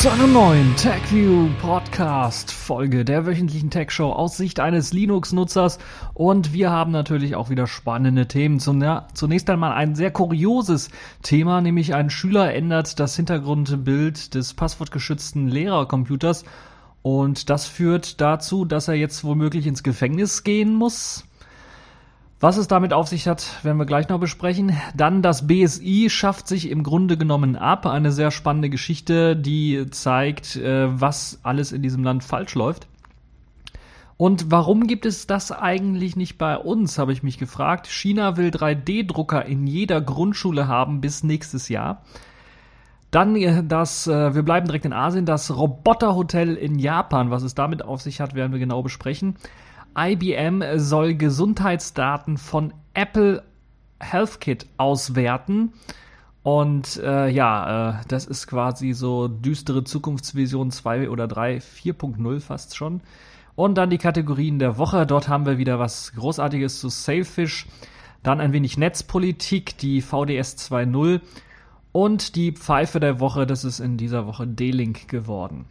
zu einer neuen TechView Podcast Folge der wöchentlichen Tech Show aus Sicht eines Linux-Nutzers. Und wir haben natürlich auch wieder spannende Themen. Zunächst einmal ein sehr kurioses Thema, nämlich ein Schüler ändert das Hintergrundbild des passwortgeschützten Lehrercomputers. Und das führt dazu, dass er jetzt womöglich ins Gefängnis gehen muss. Was es damit auf sich hat, werden wir gleich noch besprechen. Dann das BSI schafft sich im Grunde genommen ab. Eine sehr spannende Geschichte, die zeigt, äh, was alles in diesem Land falsch läuft. Und warum gibt es das eigentlich nicht bei uns, habe ich mich gefragt. China will 3D-Drucker in jeder Grundschule haben bis nächstes Jahr. Dann äh, das, äh, wir bleiben direkt in Asien, das Roboterhotel in Japan. Was es damit auf sich hat, werden wir genau besprechen. IBM soll Gesundheitsdaten von Apple HealthKit auswerten. Und äh, ja, äh, das ist quasi so düstere Zukunftsvision 2 oder 3, 4.0 fast schon. Und dann die Kategorien der Woche. Dort haben wir wieder was Großartiges zu Sailfish. Dann ein wenig Netzpolitik, die VDS 2.0. Und die Pfeife der Woche, das ist in dieser Woche D-Link geworden.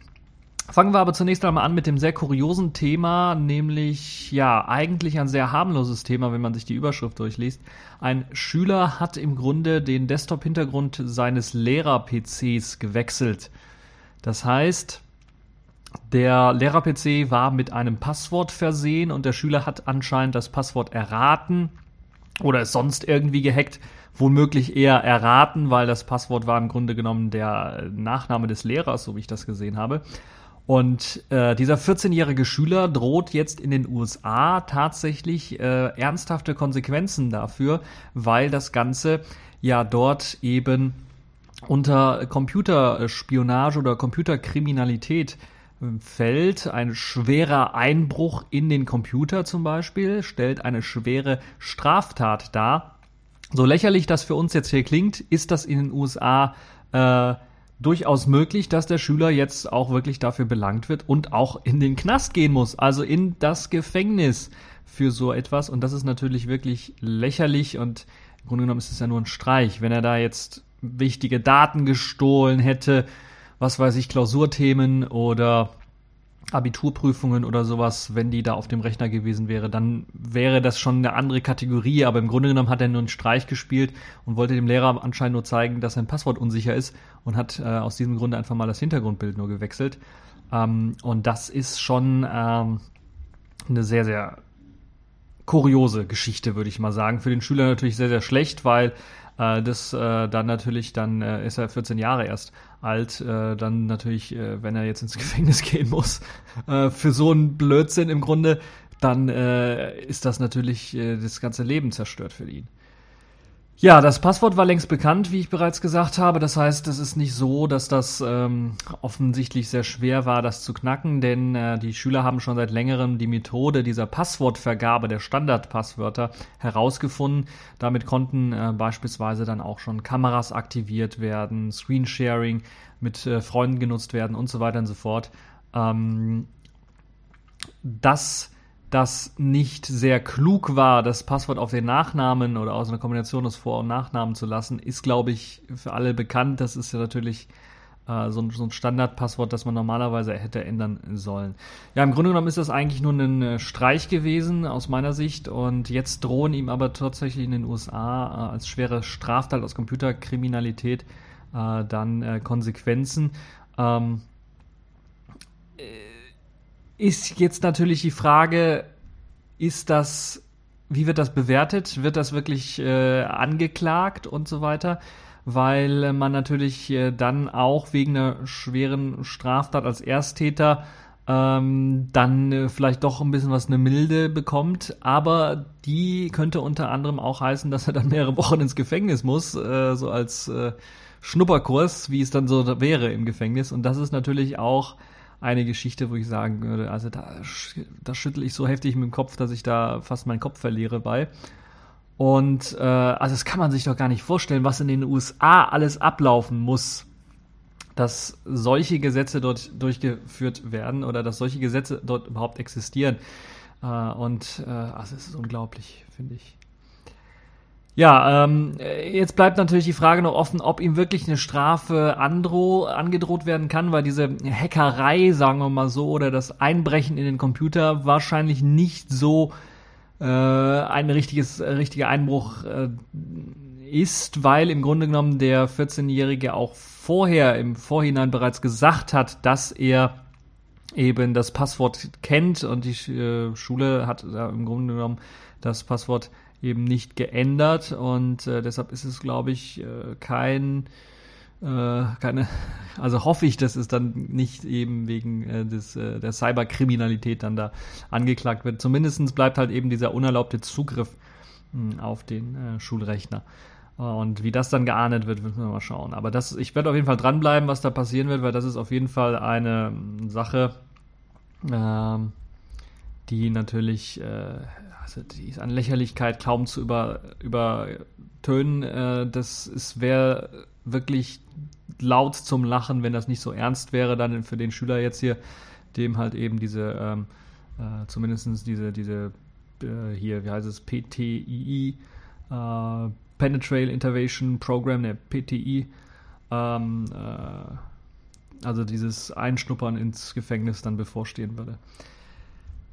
Fangen wir aber zunächst einmal an mit dem sehr kuriosen Thema, nämlich ja, eigentlich ein sehr harmloses Thema, wenn man sich die Überschrift durchliest. Ein Schüler hat im Grunde den Desktop-Hintergrund seines Lehrer-PCs gewechselt. Das heißt, der Lehrer-PC war mit einem Passwort versehen und der Schüler hat anscheinend das Passwort erraten oder es sonst irgendwie gehackt, womöglich eher erraten, weil das Passwort war im Grunde genommen der Nachname des Lehrers, so wie ich das gesehen habe. Und äh, dieser 14-jährige Schüler droht jetzt in den USA tatsächlich äh, ernsthafte Konsequenzen dafür, weil das Ganze ja dort eben unter Computerspionage oder Computerkriminalität äh, fällt. Ein schwerer Einbruch in den Computer zum Beispiel stellt eine schwere Straftat dar. So lächerlich das für uns jetzt hier klingt, ist das in den USA äh, durchaus möglich, dass der Schüler jetzt auch wirklich dafür belangt wird und auch in den Knast gehen muss, also in das Gefängnis für so etwas. Und das ist natürlich wirklich lächerlich und im Grunde genommen ist es ja nur ein Streich. Wenn er da jetzt wichtige Daten gestohlen hätte, was weiß ich, Klausurthemen oder Abiturprüfungen oder sowas, wenn die da auf dem Rechner gewesen wäre, dann wäre das schon eine andere Kategorie. Aber im Grunde genommen hat er nur einen Streich gespielt und wollte dem Lehrer anscheinend nur zeigen, dass sein Passwort unsicher ist und hat äh, aus diesem Grunde einfach mal das Hintergrundbild nur gewechselt. Ähm, und das ist schon ähm, eine sehr, sehr kuriose Geschichte, würde ich mal sagen. Für den Schüler natürlich sehr, sehr schlecht, weil äh, das äh, dann natürlich, dann äh, ist er 14 Jahre erst alt, äh, dann natürlich, äh, wenn er jetzt ins Gefängnis gehen muss, äh, für so einen Blödsinn im Grunde, dann äh, ist das natürlich äh, das ganze Leben zerstört für ihn. Ja, das Passwort war längst bekannt, wie ich bereits gesagt habe. Das heißt, es ist nicht so, dass das ähm, offensichtlich sehr schwer war, das zu knacken, denn äh, die Schüler haben schon seit längerem die Methode dieser Passwortvergabe der Standardpasswörter herausgefunden. Damit konnten äh, beispielsweise dann auch schon Kameras aktiviert werden, Screensharing mit äh, Freunden genutzt werden und so weiter und so fort. Ähm, das das nicht sehr klug war, das Passwort auf den Nachnamen oder aus einer Kombination aus Vor- und Nachnamen zu lassen, ist, glaube ich, für alle bekannt. Das ist ja natürlich äh, so, ein, so ein Standardpasswort, das man normalerweise hätte ändern sollen. Ja, im Grunde genommen ist das eigentlich nur ein äh, Streich gewesen aus meiner Sicht und jetzt drohen ihm aber tatsächlich in den USA äh, als schwere Straftat aus Computerkriminalität äh, dann äh, Konsequenzen. Ähm, ist jetzt natürlich die Frage, ist das, wie wird das bewertet? Wird das wirklich äh, angeklagt und so weiter? Weil man natürlich äh, dann auch wegen einer schweren Straftat als Ersttäter ähm, dann äh, vielleicht doch ein bisschen was eine Milde bekommt, aber die könnte unter anderem auch heißen, dass er dann mehrere Wochen ins Gefängnis muss, äh, so als äh, Schnupperkurs, wie es dann so wäre im Gefängnis. Und das ist natürlich auch eine Geschichte, wo ich sagen würde, also da, da schüttel ich so heftig mit dem Kopf, dass ich da fast meinen Kopf verliere bei. Und äh, also das kann man sich doch gar nicht vorstellen, was in den USA alles ablaufen muss, dass solche Gesetze dort durchgeführt werden oder dass solche Gesetze dort überhaupt existieren. Äh, und äh, also es ist unglaublich, finde ich. Ja, ähm, jetzt bleibt natürlich die Frage noch offen, ob ihm wirklich eine Strafe andro angedroht werden kann, weil diese Hackerei, sagen wir mal so, oder das Einbrechen in den Computer wahrscheinlich nicht so äh, ein richtiges, richtiger Einbruch äh, ist, weil im Grunde genommen der 14-Jährige auch vorher im Vorhinein bereits gesagt hat, dass er eben das Passwort kennt und die äh, Schule hat äh, im Grunde genommen das Passwort eben nicht geändert und äh, deshalb ist es, glaube ich, äh, kein äh, keine, also hoffe ich, dass es dann nicht eben wegen äh, des, äh, der Cyberkriminalität dann da angeklagt wird. Zumindestens bleibt halt eben dieser unerlaubte Zugriff mh, hm, auf den äh, Schulrechner. Und wie das dann geahndet wird, müssen wir mal schauen. Aber das, ich werde auf jeden Fall dranbleiben, was da passieren wird, weil das ist auf jeden Fall eine hm, Sache, ähm, die natürlich, äh, also die ist an Lächerlichkeit kaum zu über, übertönen. Äh, das wäre wirklich laut zum Lachen, wenn das nicht so ernst wäre, dann für den Schüler jetzt hier, dem halt eben diese, ähm, äh, zumindest diese, diese, äh, hier, wie heißt es, PTII, äh, Penetrate Intervention Program, ne, PTI, ähm, äh, also dieses Einschnuppern ins Gefängnis dann bevorstehen würde.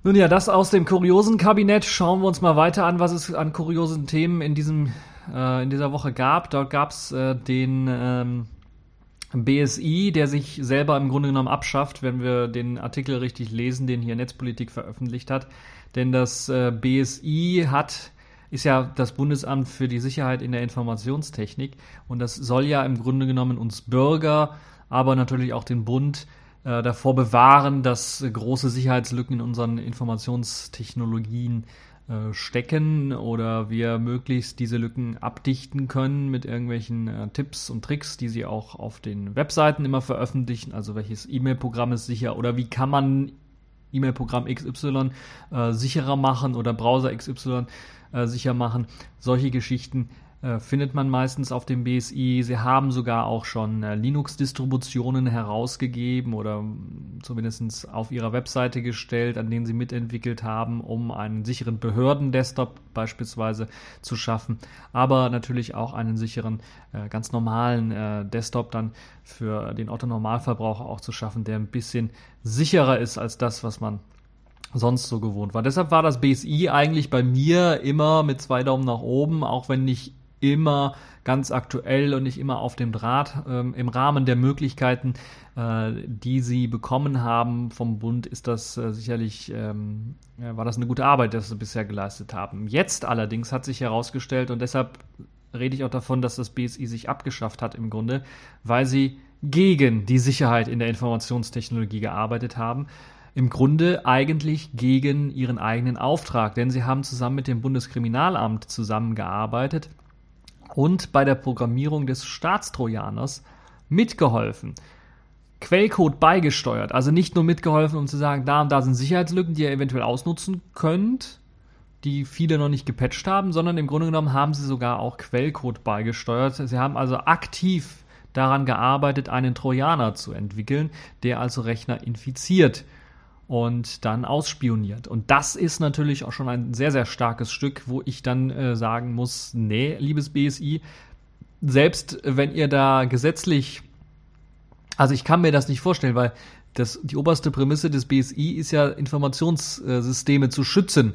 Nun ja, das aus dem kuriosen Kabinett. Schauen wir uns mal weiter an, was es an kuriosen Themen in diesem äh, in dieser Woche gab. Dort gab es äh, den ähm, BSI, der sich selber im Grunde genommen abschafft, wenn wir den Artikel richtig lesen, den hier Netzpolitik veröffentlicht hat. Denn das äh, BSI hat ist ja das Bundesamt für die Sicherheit in der Informationstechnik und das soll ja im Grunde genommen uns Bürger, aber natürlich auch den Bund äh, davor bewahren, dass große Sicherheitslücken in unseren Informationstechnologien äh, stecken oder wir möglichst diese Lücken abdichten können mit irgendwelchen äh, Tipps und Tricks, die sie auch auf den Webseiten immer veröffentlichen. Also welches E-Mail-Programm ist sicher oder wie kann man E-Mail-Programm XY äh, sicherer machen oder Browser XY äh, sicher machen. Solche Geschichten findet man meistens auf dem BSI. Sie haben sogar auch schon äh, Linux-Distributionen herausgegeben oder mm, zumindest auf ihrer Webseite gestellt, an denen sie mitentwickelt haben, um einen sicheren Behörden-Desktop beispielsweise zu schaffen, aber natürlich auch einen sicheren, äh, ganz normalen äh, Desktop dann für den Otto-Normalverbraucher auch zu schaffen, der ein bisschen sicherer ist als das, was man sonst so gewohnt war. Deshalb war das BSI eigentlich bei mir immer mit zwei Daumen nach oben, auch wenn nicht immer ganz aktuell und nicht immer auf dem Draht. Ähm, Im Rahmen der Möglichkeiten, äh, die sie bekommen haben vom Bund, ist das äh, sicherlich, ähm, ja, war das eine gute Arbeit, die sie bisher geleistet haben. Jetzt allerdings hat sich herausgestellt und deshalb rede ich auch davon, dass das BSI sich abgeschafft hat im Grunde, weil sie gegen die Sicherheit in der Informationstechnologie gearbeitet haben im Grunde eigentlich gegen ihren eigenen Auftrag, denn sie haben zusammen mit dem Bundeskriminalamt zusammengearbeitet und bei der Programmierung des Staatstrojaners mitgeholfen. Quellcode beigesteuert, also nicht nur mitgeholfen, um zu sagen, da und da sind Sicherheitslücken, die ihr eventuell ausnutzen könnt, die viele noch nicht gepatcht haben, sondern im Grunde genommen haben sie sogar auch Quellcode beigesteuert. Sie haben also aktiv daran gearbeitet, einen Trojaner zu entwickeln, der also Rechner infiziert und dann ausspioniert. Und das ist natürlich auch schon ein sehr, sehr starkes Stück, wo ich dann äh, sagen muss, nee, liebes BSI, selbst wenn ihr da gesetzlich, also ich kann mir das nicht vorstellen, weil das, die oberste Prämisse des BSI ist ja, Informationssysteme zu schützen.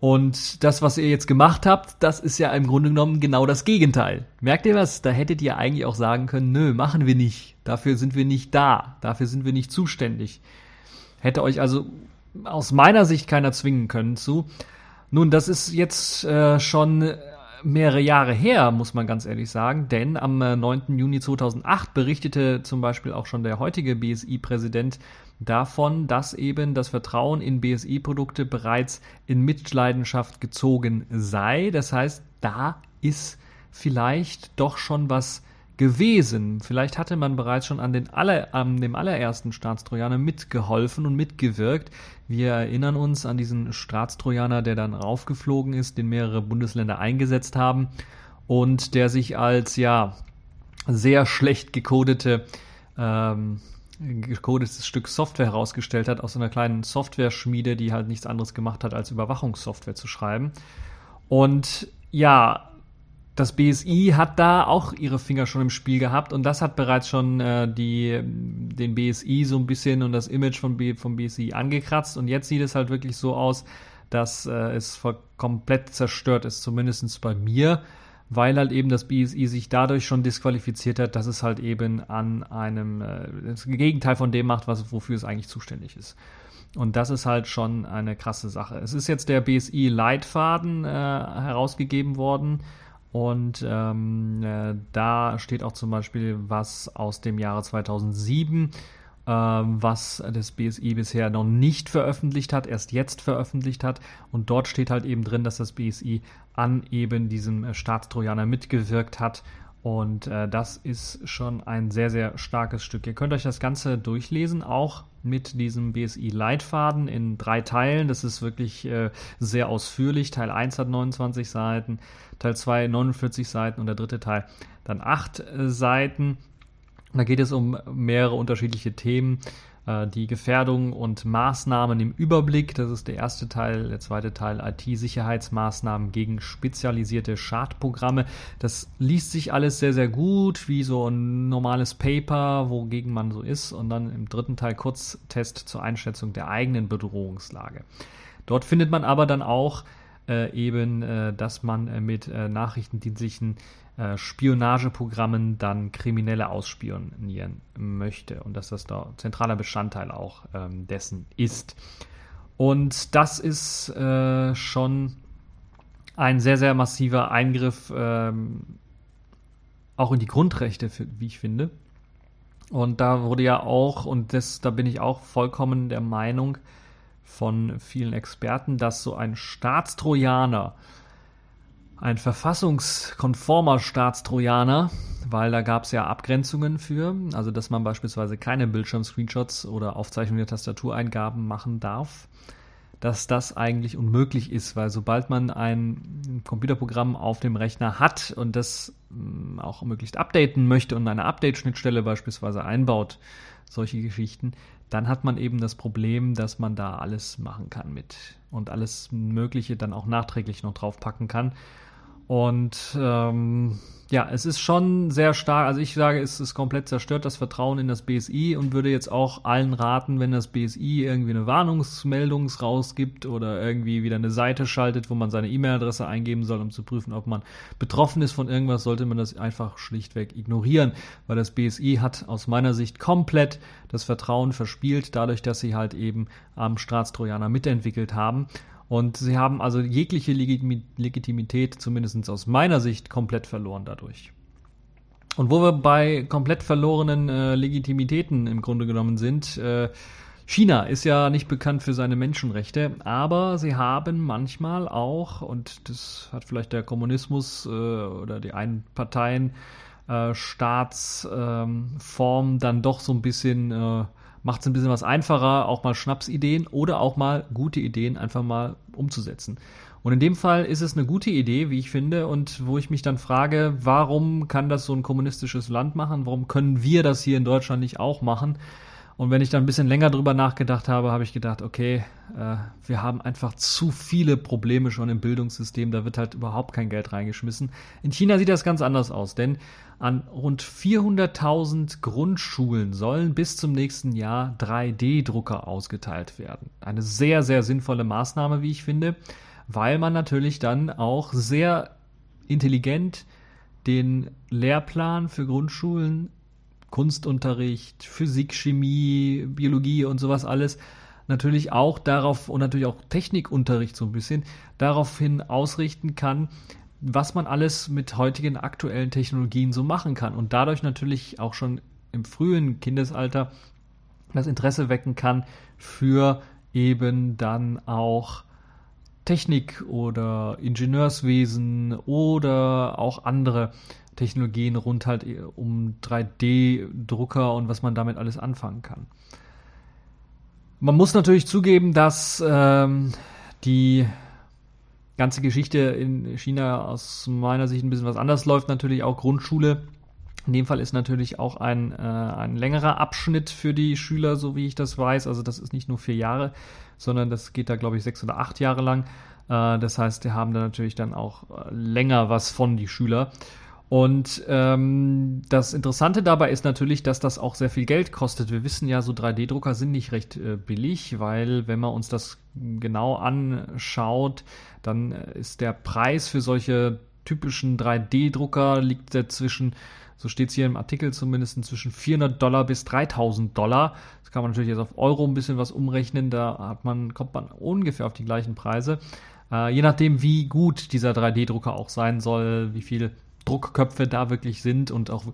Und das, was ihr jetzt gemacht habt, das ist ja im Grunde genommen genau das Gegenteil. Merkt ihr was? Da hättet ihr eigentlich auch sagen können, nö, machen wir nicht. Dafür sind wir nicht da. Dafür sind wir nicht zuständig. Hätte euch also aus meiner Sicht keiner zwingen können zu. Nun, das ist jetzt äh, schon mehrere Jahre her, muss man ganz ehrlich sagen, denn am äh, 9. Juni 2008 berichtete zum Beispiel auch schon der heutige BSI-Präsident davon, dass eben das Vertrauen in BSI-Produkte bereits in Mitleidenschaft gezogen sei. Das heißt, da ist vielleicht doch schon was gewesen. Vielleicht hatte man bereits schon an, den aller, an dem allerersten Staatstrojaner mitgeholfen und mitgewirkt. Wir erinnern uns an diesen Staatstrojaner, der dann raufgeflogen ist, den mehrere Bundesländer eingesetzt haben und der sich als ja sehr schlecht gecodete ähm, gecodetes Stück Software herausgestellt hat, aus einer kleinen Software-Schmiede, die halt nichts anderes gemacht hat, als Überwachungssoftware zu schreiben. Und ja, das BSI hat da auch ihre Finger schon im Spiel gehabt und das hat bereits schon äh, die, den BSI so ein bisschen und das Image von B, vom BSI angekratzt und jetzt sieht es halt wirklich so aus, dass äh, es komplett zerstört ist, zumindest bei mir, weil halt eben das BSI sich dadurch schon disqualifiziert hat, dass es halt eben an einem äh, das Gegenteil von dem macht, was, wofür es eigentlich zuständig ist. Und das ist halt schon eine krasse Sache. Es ist jetzt der BSI-Leitfaden äh, herausgegeben worden und ähm, äh, da steht auch zum Beispiel was aus dem Jahre 2007, äh, was das BSI bisher noch nicht veröffentlicht hat, erst jetzt veröffentlicht hat. Und dort steht halt eben drin, dass das BSI an eben diesem äh, Staatstrojaner mitgewirkt hat. Und äh, das ist schon ein sehr, sehr starkes Stück. Ihr könnt euch das Ganze durchlesen, auch mit diesem BSI-Leitfaden in drei Teilen. Das ist wirklich äh, sehr ausführlich. Teil 1 hat 29 Seiten, Teil 2 49 Seiten und der dritte Teil dann 8 äh, Seiten. Da geht es um mehrere unterschiedliche Themen. Äh, die Gefährdung und Maßnahmen im Überblick, das ist der erste Teil. Der zweite Teil IT-Sicherheitsmaßnahmen gegen spezialisierte Schadprogramme. Das liest sich alles sehr, sehr gut, wie so ein normales Paper, wogegen man so ist. Und dann im dritten Teil Kurztest zur Einschätzung der eigenen Bedrohungslage. Dort findet man aber dann auch äh, eben, äh, dass man äh, mit äh, nachrichtendienstlichen äh, Spionageprogrammen dann Kriminelle ausspionieren möchte und dass das da zentraler Bestandteil auch ähm, dessen ist. Und das ist äh, schon ein sehr, sehr massiver Eingriff ähm, auch in die Grundrechte, wie ich finde. Und da wurde ja auch, und das, da bin ich auch vollkommen der Meinung, von vielen Experten, dass so ein Staatstrojaner, ein verfassungskonformer Staatstrojaner, weil da gab es ja Abgrenzungen für, also dass man beispielsweise keine Bildschirm-Screenshots oder Aufzeichnungen der Tastatureingaben machen darf, dass das eigentlich unmöglich ist, weil sobald man ein Computerprogramm auf dem Rechner hat und das mm, auch möglichst updaten möchte und eine Update-Schnittstelle beispielsweise einbaut, solche Geschichten, dann hat man eben das Problem, dass man da alles machen kann mit und alles Mögliche dann auch nachträglich noch draufpacken kann. Und ähm, ja, es ist schon sehr stark. Also ich sage, es ist komplett zerstört, das Vertrauen in das BSI und würde jetzt auch allen raten, wenn das BSI irgendwie eine Warnungsmeldung rausgibt oder irgendwie wieder eine Seite schaltet, wo man seine E-Mail-Adresse eingeben soll, um zu prüfen, ob man betroffen ist von irgendwas, sollte man das einfach schlichtweg ignorieren, weil das BSI hat aus meiner Sicht komplett das Vertrauen verspielt, dadurch, dass sie halt eben am Staatstrojaner mitentwickelt haben. Und sie haben also jegliche Legitimität, zumindest aus meiner Sicht, komplett verloren dadurch. Und wo wir bei komplett verlorenen äh, Legitimitäten im Grunde genommen sind, äh, China ist ja nicht bekannt für seine Menschenrechte, aber sie haben manchmal auch, und das hat vielleicht der Kommunismus äh, oder die Einparteien äh, Staatsform ähm, dann doch so ein bisschen äh, macht es ein bisschen was einfacher, auch mal Schnapsideen oder auch mal gute Ideen einfach mal umzusetzen. Und in dem Fall ist es eine gute Idee, wie ich finde, und wo ich mich dann frage, warum kann das so ein kommunistisches Land machen? Warum können wir das hier in Deutschland nicht auch machen? Und wenn ich dann ein bisschen länger drüber nachgedacht habe, habe ich gedacht, okay, äh, wir haben einfach zu viele Probleme schon im Bildungssystem, da wird halt überhaupt kein Geld reingeschmissen. In China sieht das ganz anders aus, denn an rund 400.000 Grundschulen sollen bis zum nächsten Jahr 3D-Drucker ausgeteilt werden. Eine sehr, sehr sinnvolle Maßnahme, wie ich finde, weil man natürlich dann auch sehr intelligent den Lehrplan für Grundschulen Kunstunterricht, Physik, Chemie, Biologie und sowas alles. Natürlich auch darauf und natürlich auch Technikunterricht so ein bisschen daraufhin ausrichten kann, was man alles mit heutigen aktuellen Technologien so machen kann. Und dadurch natürlich auch schon im frühen Kindesalter das Interesse wecken kann für eben dann auch Technik oder Ingenieurswesen oder auch andere Technologien rund halt äh, um 3D-Drucker und was man damit alles anfangen kann. Man muss natürlich zugeben, dass ähm, die ganze Geschichte in China aus meiner Sicht ein bisschen was anders läuft. Natürlich auch Grundschule In dem Fall ist natürlich auch ein, äh, ein längerer Abschnitt für die Schüler, so wie ich das weiß. Also das ist nicht nur vier Jahre, sondern das geht da, glaube ich, sechs oder acht Jahre lang. Äh, das heißt, die haben da natürlich dann auch äh, länger was von, die Schüler. Und ähm, das Interessante dabei ist natürlich, dass das auch sehr viel Geld kostet. Wir wissen ja, so 3D-Drucker sind nicht recht äh, billig, weil wenn man uns das genau anschaut, dann äh, ist der Preis für solche typischen 3D-Drucker liegt zwischen, so steht es hier im Artikel zumindest, zwischen 400 Dollar bis 3000 Dollar. Das kann man natürlich jetzt auf Euro ein bisschen was umrechnen, da hat man, kommt man ungefähr auf die gleichen Preise. Äh, je nachdem, wie gut dieser 3D-Drucker auch sein soll, wie viel Druckköpfe da wirklich sind und auch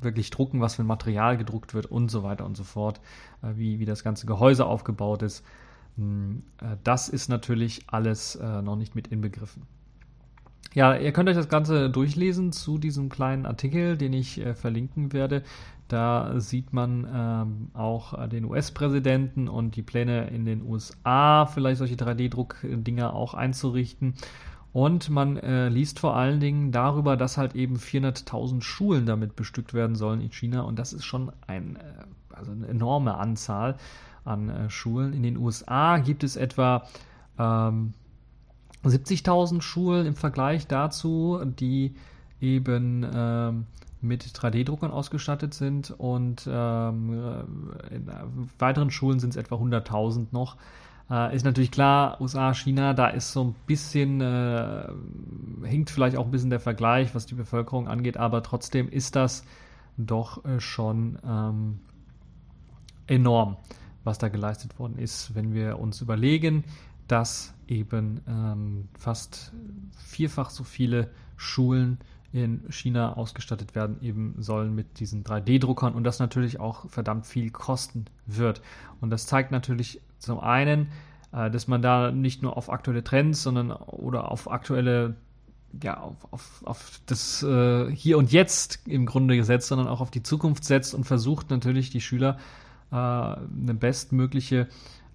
wirklich drucken, was für ein Material gedruckt wird und so weiter und so fort, äh, wie, wie das ganze Gehäuse aufgebaut ist. Hm, äh, das ist natürlich alles äh, noch nicht mit inbegriffen. Ja, ihr könnt euch das Ganze durchlesen zu diesem kleinen Artikel, den ich äh, verlinken werde. Da sieht man ähm, auch den US-Präsidenten und die Pläne in den USA, vielleicht solche 3D-Druck-Dinger auch einzurichten. Und man äh, liest vor allen Dingen darüber, dass halt eben 400.000 Schulen damit bestückt werden sollen in China. Und das ist schon ein, äh, also eine enorme Anzahl an äh, Schulen. In den USA gibt es etwa ähm, 70.000 Schulen im Vergleich dazu, die eben ähm, mit 3D-Druckern ausgestattet sind. Und ähm, äh, in weiteren Schulen sind es etwa 100.000 noch. Äh, ist natürlich klar, USA, China, da ist so ein bisschen, äh, hinkt vielleicht auch ein bisschen der Vergleich, was die Bevölkerung angeht, aber trotzdem ist das doch äh, schon ähm, enorm, was da geleistet worden ist, wenn wir uns überlegen, dass eben ähm, fast vierfach so viele Schulen in China ausgestattet werden eben sollen mit diesen 3D-Druckern und das natürlich auch verdammt viel kosten wird. Und das zeigt natürlich zum einen, äh, dass man da nicht nur auf aktuelle Trends, sondern oder auf aktuelle ja, auf, auf, auf das äh, Hier und Jetzt im Grunde gesetzt, sondern auch auf die Zukunft setzt und versucht natürlich die Schüler äh, eine bestmögliche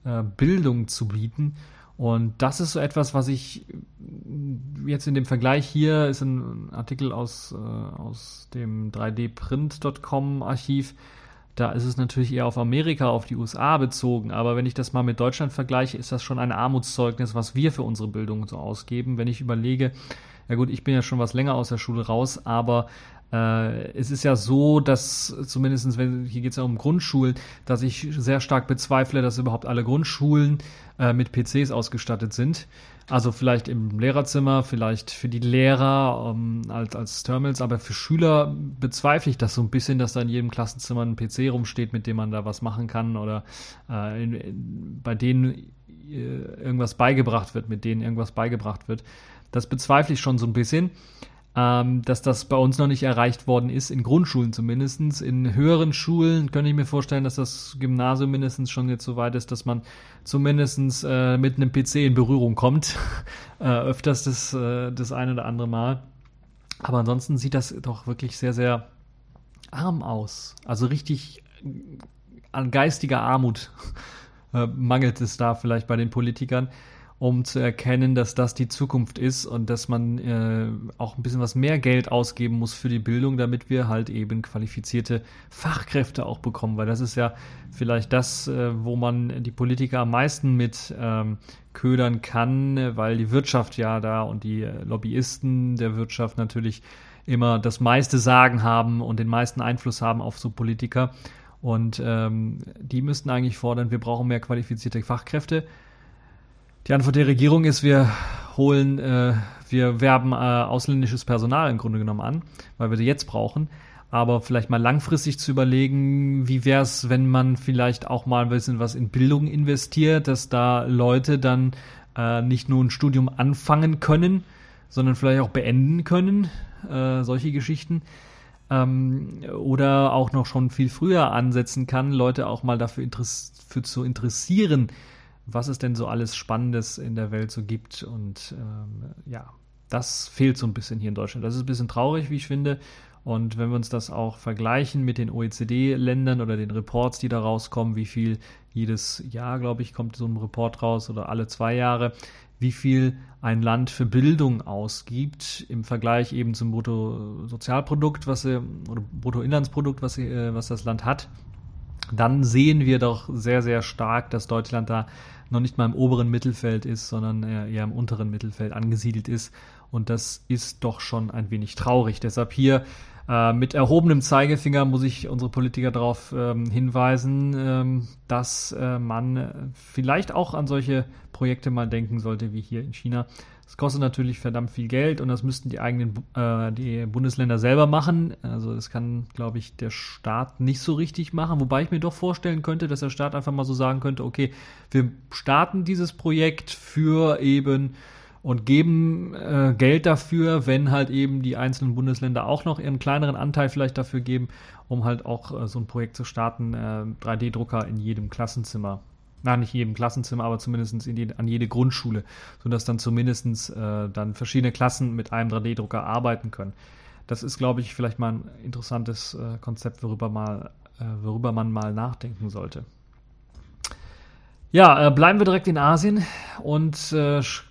äh, Bildung zu bieten. Und das ist so etwas, was ich jetzt in dem Vergleich hier ist ein Artikel aus, äh, aus dem 3dprint.com Archiv. Da ist es natürlich eher auf Amerika, auf die USA bezogen. Aber wenn ich das mal mit Deutschland vergleiche, ist das schon ein Armutszeugnis, was wir für unsere Bildung so ausgeben. Wenn ich überlege, ja gut, ich bin ja schon was länger aus der Schule raus, aber äh, es ist ja so, dass zumindestens, wenn hier geht es ja um Grundschulen, dass ich sehr stark bezweifle, dass überhaupt alle Grundschulen äh, mit PCs ausgestattet sind. Also vielleicht im Lehrerzimmer, vielleicht für die Lehrer ähm, als, als Terminals, aber für Schüler bezweifle ich das so ein bisschen, dass da in jedem Klassenzimmer ein PC rumsteht, mit dem man da was machen kann oder äh, in, in, bei denen äh, irgendwas beigebracht wird, mit denen irgendwas beigebracht wird. Das bezweifle ich schon so ein bisschen ähm, dass das bei uns noch nicht erreicht worden ist, in Grundschulen zumindest. In höheren Schulen könnte ich mir vorstellen, dass das Gymnasium mindestens schon jetzt so weit ist, dass man zumindest äh, mit einem PC in Berührung kommt. äh, öfters das, äh, das eine oder andere Mal. Aber ansonsten sieht das doch wirklich sehr, sehr arm aus. Also richtig an geistiger Armut äh, mangelt es da vielleicht bei den Politikern um zu erkennen, dass das die Zukunft ist und dass man äh, auch ein bisschen was mehr Geld ausgeben muss für die Bildung, damit wir halt eben qualifizierte Fachkräfte auch bekommen, weil das ist ja vielleicht das, äh, wo man die Politiker am meisten mit ähm, ködern kann, weil die Wirtschaft ja da und die Lobbyisten der Wirtschaft natürlich immer das meiste Sagen haben und den meisten Einfluss haben auf so Politiker. Und ähm, die müssten eigentlich fordern, wir brauchen mehr qualifizierte Fachkräfte. Die Antwort der Regierung ist, wir holen, äh, wir werben äh, ausländisches Personal im Grunde genommen an, weil wir sie jetzt brauchen. Aber vielleicht mal langfristig zu überlegen, wie wäre es, wenn man vielleicht auch mal ein bisschen was in Bildung investiert, dass da Leute dann äh, nicht nur ein Studium anfangen können, sondern vielleicht auch beenden können, äh, solche Geschichten. Ähm, oder auch noch schon viel früher ansetzen kann, Leute auch mal dafür für zu interessieren, was es denn so alles Spannendes in der Welt so gibt. Und ähm, ja, das fehlt so ein bisschen hier in Deutschland. Das ist ein bisschen traurig, wie ich finde. Und wenn wir uns das auch vergleichen mit den OECD-Ländern oder den Reports, die da rauskommen, wie viel jedes Jahr, glaube ich, kommt so ein Report raus oder alle zwei Jahre, wie viel ein Land für Bildung ausgibt im Vergleich eben zum Bruttosozialprodukt, was sie, oder Bruttoinlandsprodukt, was, sie, äh, was das Land hat, dann sehen wir doch sehr, sehr stark, dass Deutschland da noch nicht mal im oberen Mittelfeld ist, sondern eher im unteren Mittelfeld angesiedelt ist. Und das ist doch schon ein wenig traurig. Deshalb hier äh, mit erhobenem Zeigefinger muss ich unsere Politiker darauf ähm, hinweisen, ähm, dass äh, man vielleicht auch an solche Projekte mal denken sollte, wie hier in China. Das kostet natürlich verdammt viel Geld und das müssten die eigenen äh, die Bundesländer selber machen. Also das kann, glaube ich, der Staat nicht so richtig machen. Wobei ich mir doch vorstellen könnte, dass der Staat einfach mal so sagen könnte, okay, wir starten dieses Projekt für eben und geben äh, Geld dafür, wenn halt eben die einzelnen Bundesländer auch noch ihren kleineren Anteil vielleicht dafür geben, um halt auch äh, so ein Projekt zu starten, äh, 3D-Drucker in jedem Klassenzimmer. Na, nicht jedem Klassenzimmer, aber zumindest die, an jede Grundschule, sodass dann zumindest äh, dann verschiedene Klassen mit einem 3D-Drucker arbeiten können. Das ist, glaube ich, vielleicht mal ein interessantes äh, Konzept, worüber, mal, äh, worüber man mal nachdenken sollte. Ja, äh, bleiben wir direkt in Asien und äh, sch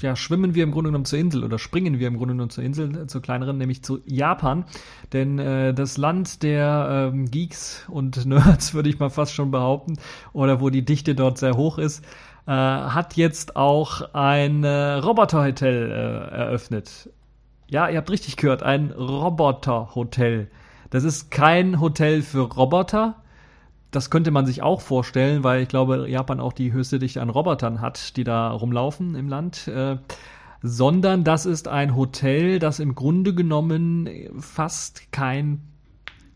ja, schwimmen wir im Grunde genommen zur Insel oder springen wir im Grunde genommen zur Insel, äh, zur kleineren, nämlich zu Japan. Denn äh, das Land der ähm, Geeks und Nerds, würde ich mal fast schon behaupten, oder wo die Dichte dort sehr hoch ist, äh, hat jetzt auch ein äh, Roboterhotel äh, eröffnet. Ja, ihr habt richtig gehört, ein Roboterhotel. Das ist kein Hotel für Roboter, das könnte man sich auch vorstellen, weil ich glaube, Japan auch die höchste Dichte an Robotern hat, die da rumlaufen im Land. Äh, sondern das ist ein Hotel, das im Grunde genommen fast kein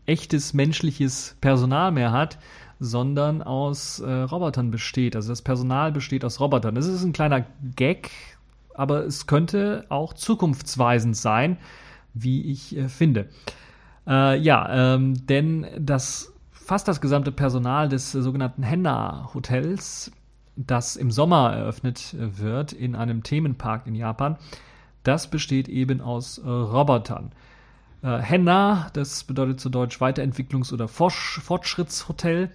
echtes menschliches Personal mehr hat, sondern aus äh, Robotern besteht. Also das Personal besteht aus Robotern. Das ist ein kleiner Gag, aber es könnte auch zukunftsweisend sein, wie ich äh, finde. Äh, ja, ähm, denn das fast das gesamte Personal des äh, sogenannten Henna Hotels, das im Sommer eröffnet äh, wird in einem Themenpark in Japan, das besteht eben aus äh, Robotern. Äh, Henna, das bedeutet zu Deutsch Weiterentwicklungs- oder Fortschrittshotel.